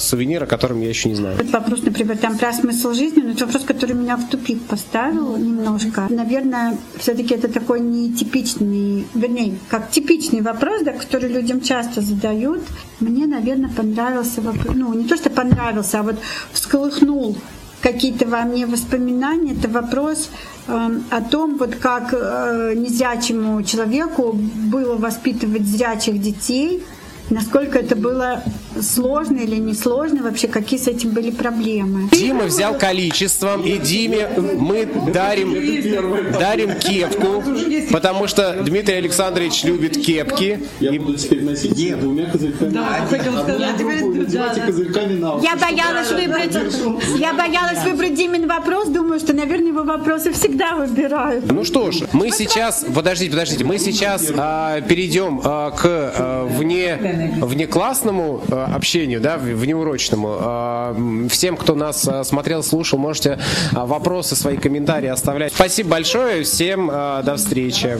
сувенир, о котором я еще не знаю. Этот вопрос, например, там про смысл жизни, но это вопрос, который меня в тупик поставил немножко. Наверное, все-таки это такой нетипичный, вернее, как типичный вопрос, да, который людям часто задают. Мне, наверное, понравился вопрос, ну, не то, что понравился, а вот всколыхнул какие-то во мне воспоминания, это вопрос э, о том, вот как э, незрячему человеку было воспитывать зрячих детей, насколько это было сложно или несложно, вообще какие с этим были проблемы. Дима взял количеством, и Диме мы дарим, дарим кепку, потому что Дмитрий Александрович любит кепки. Я буду теперь носить двумя козырьками. Да. Я боялась выбрать, я боялась выбрать Димин вопрос, думаю, что, наверное, его вопросы всегда выбирают. Ну что ж, мы сейчас, подождите, подождите, мы сейчас а, перейдем а, к а, вне, внеклассному общению, да, в- внеурочному. А, всем, кто нас а, смотрел, слушал, можете а, вопросы, свои комментарии оставлять. Спасибо большое, всем до встречи.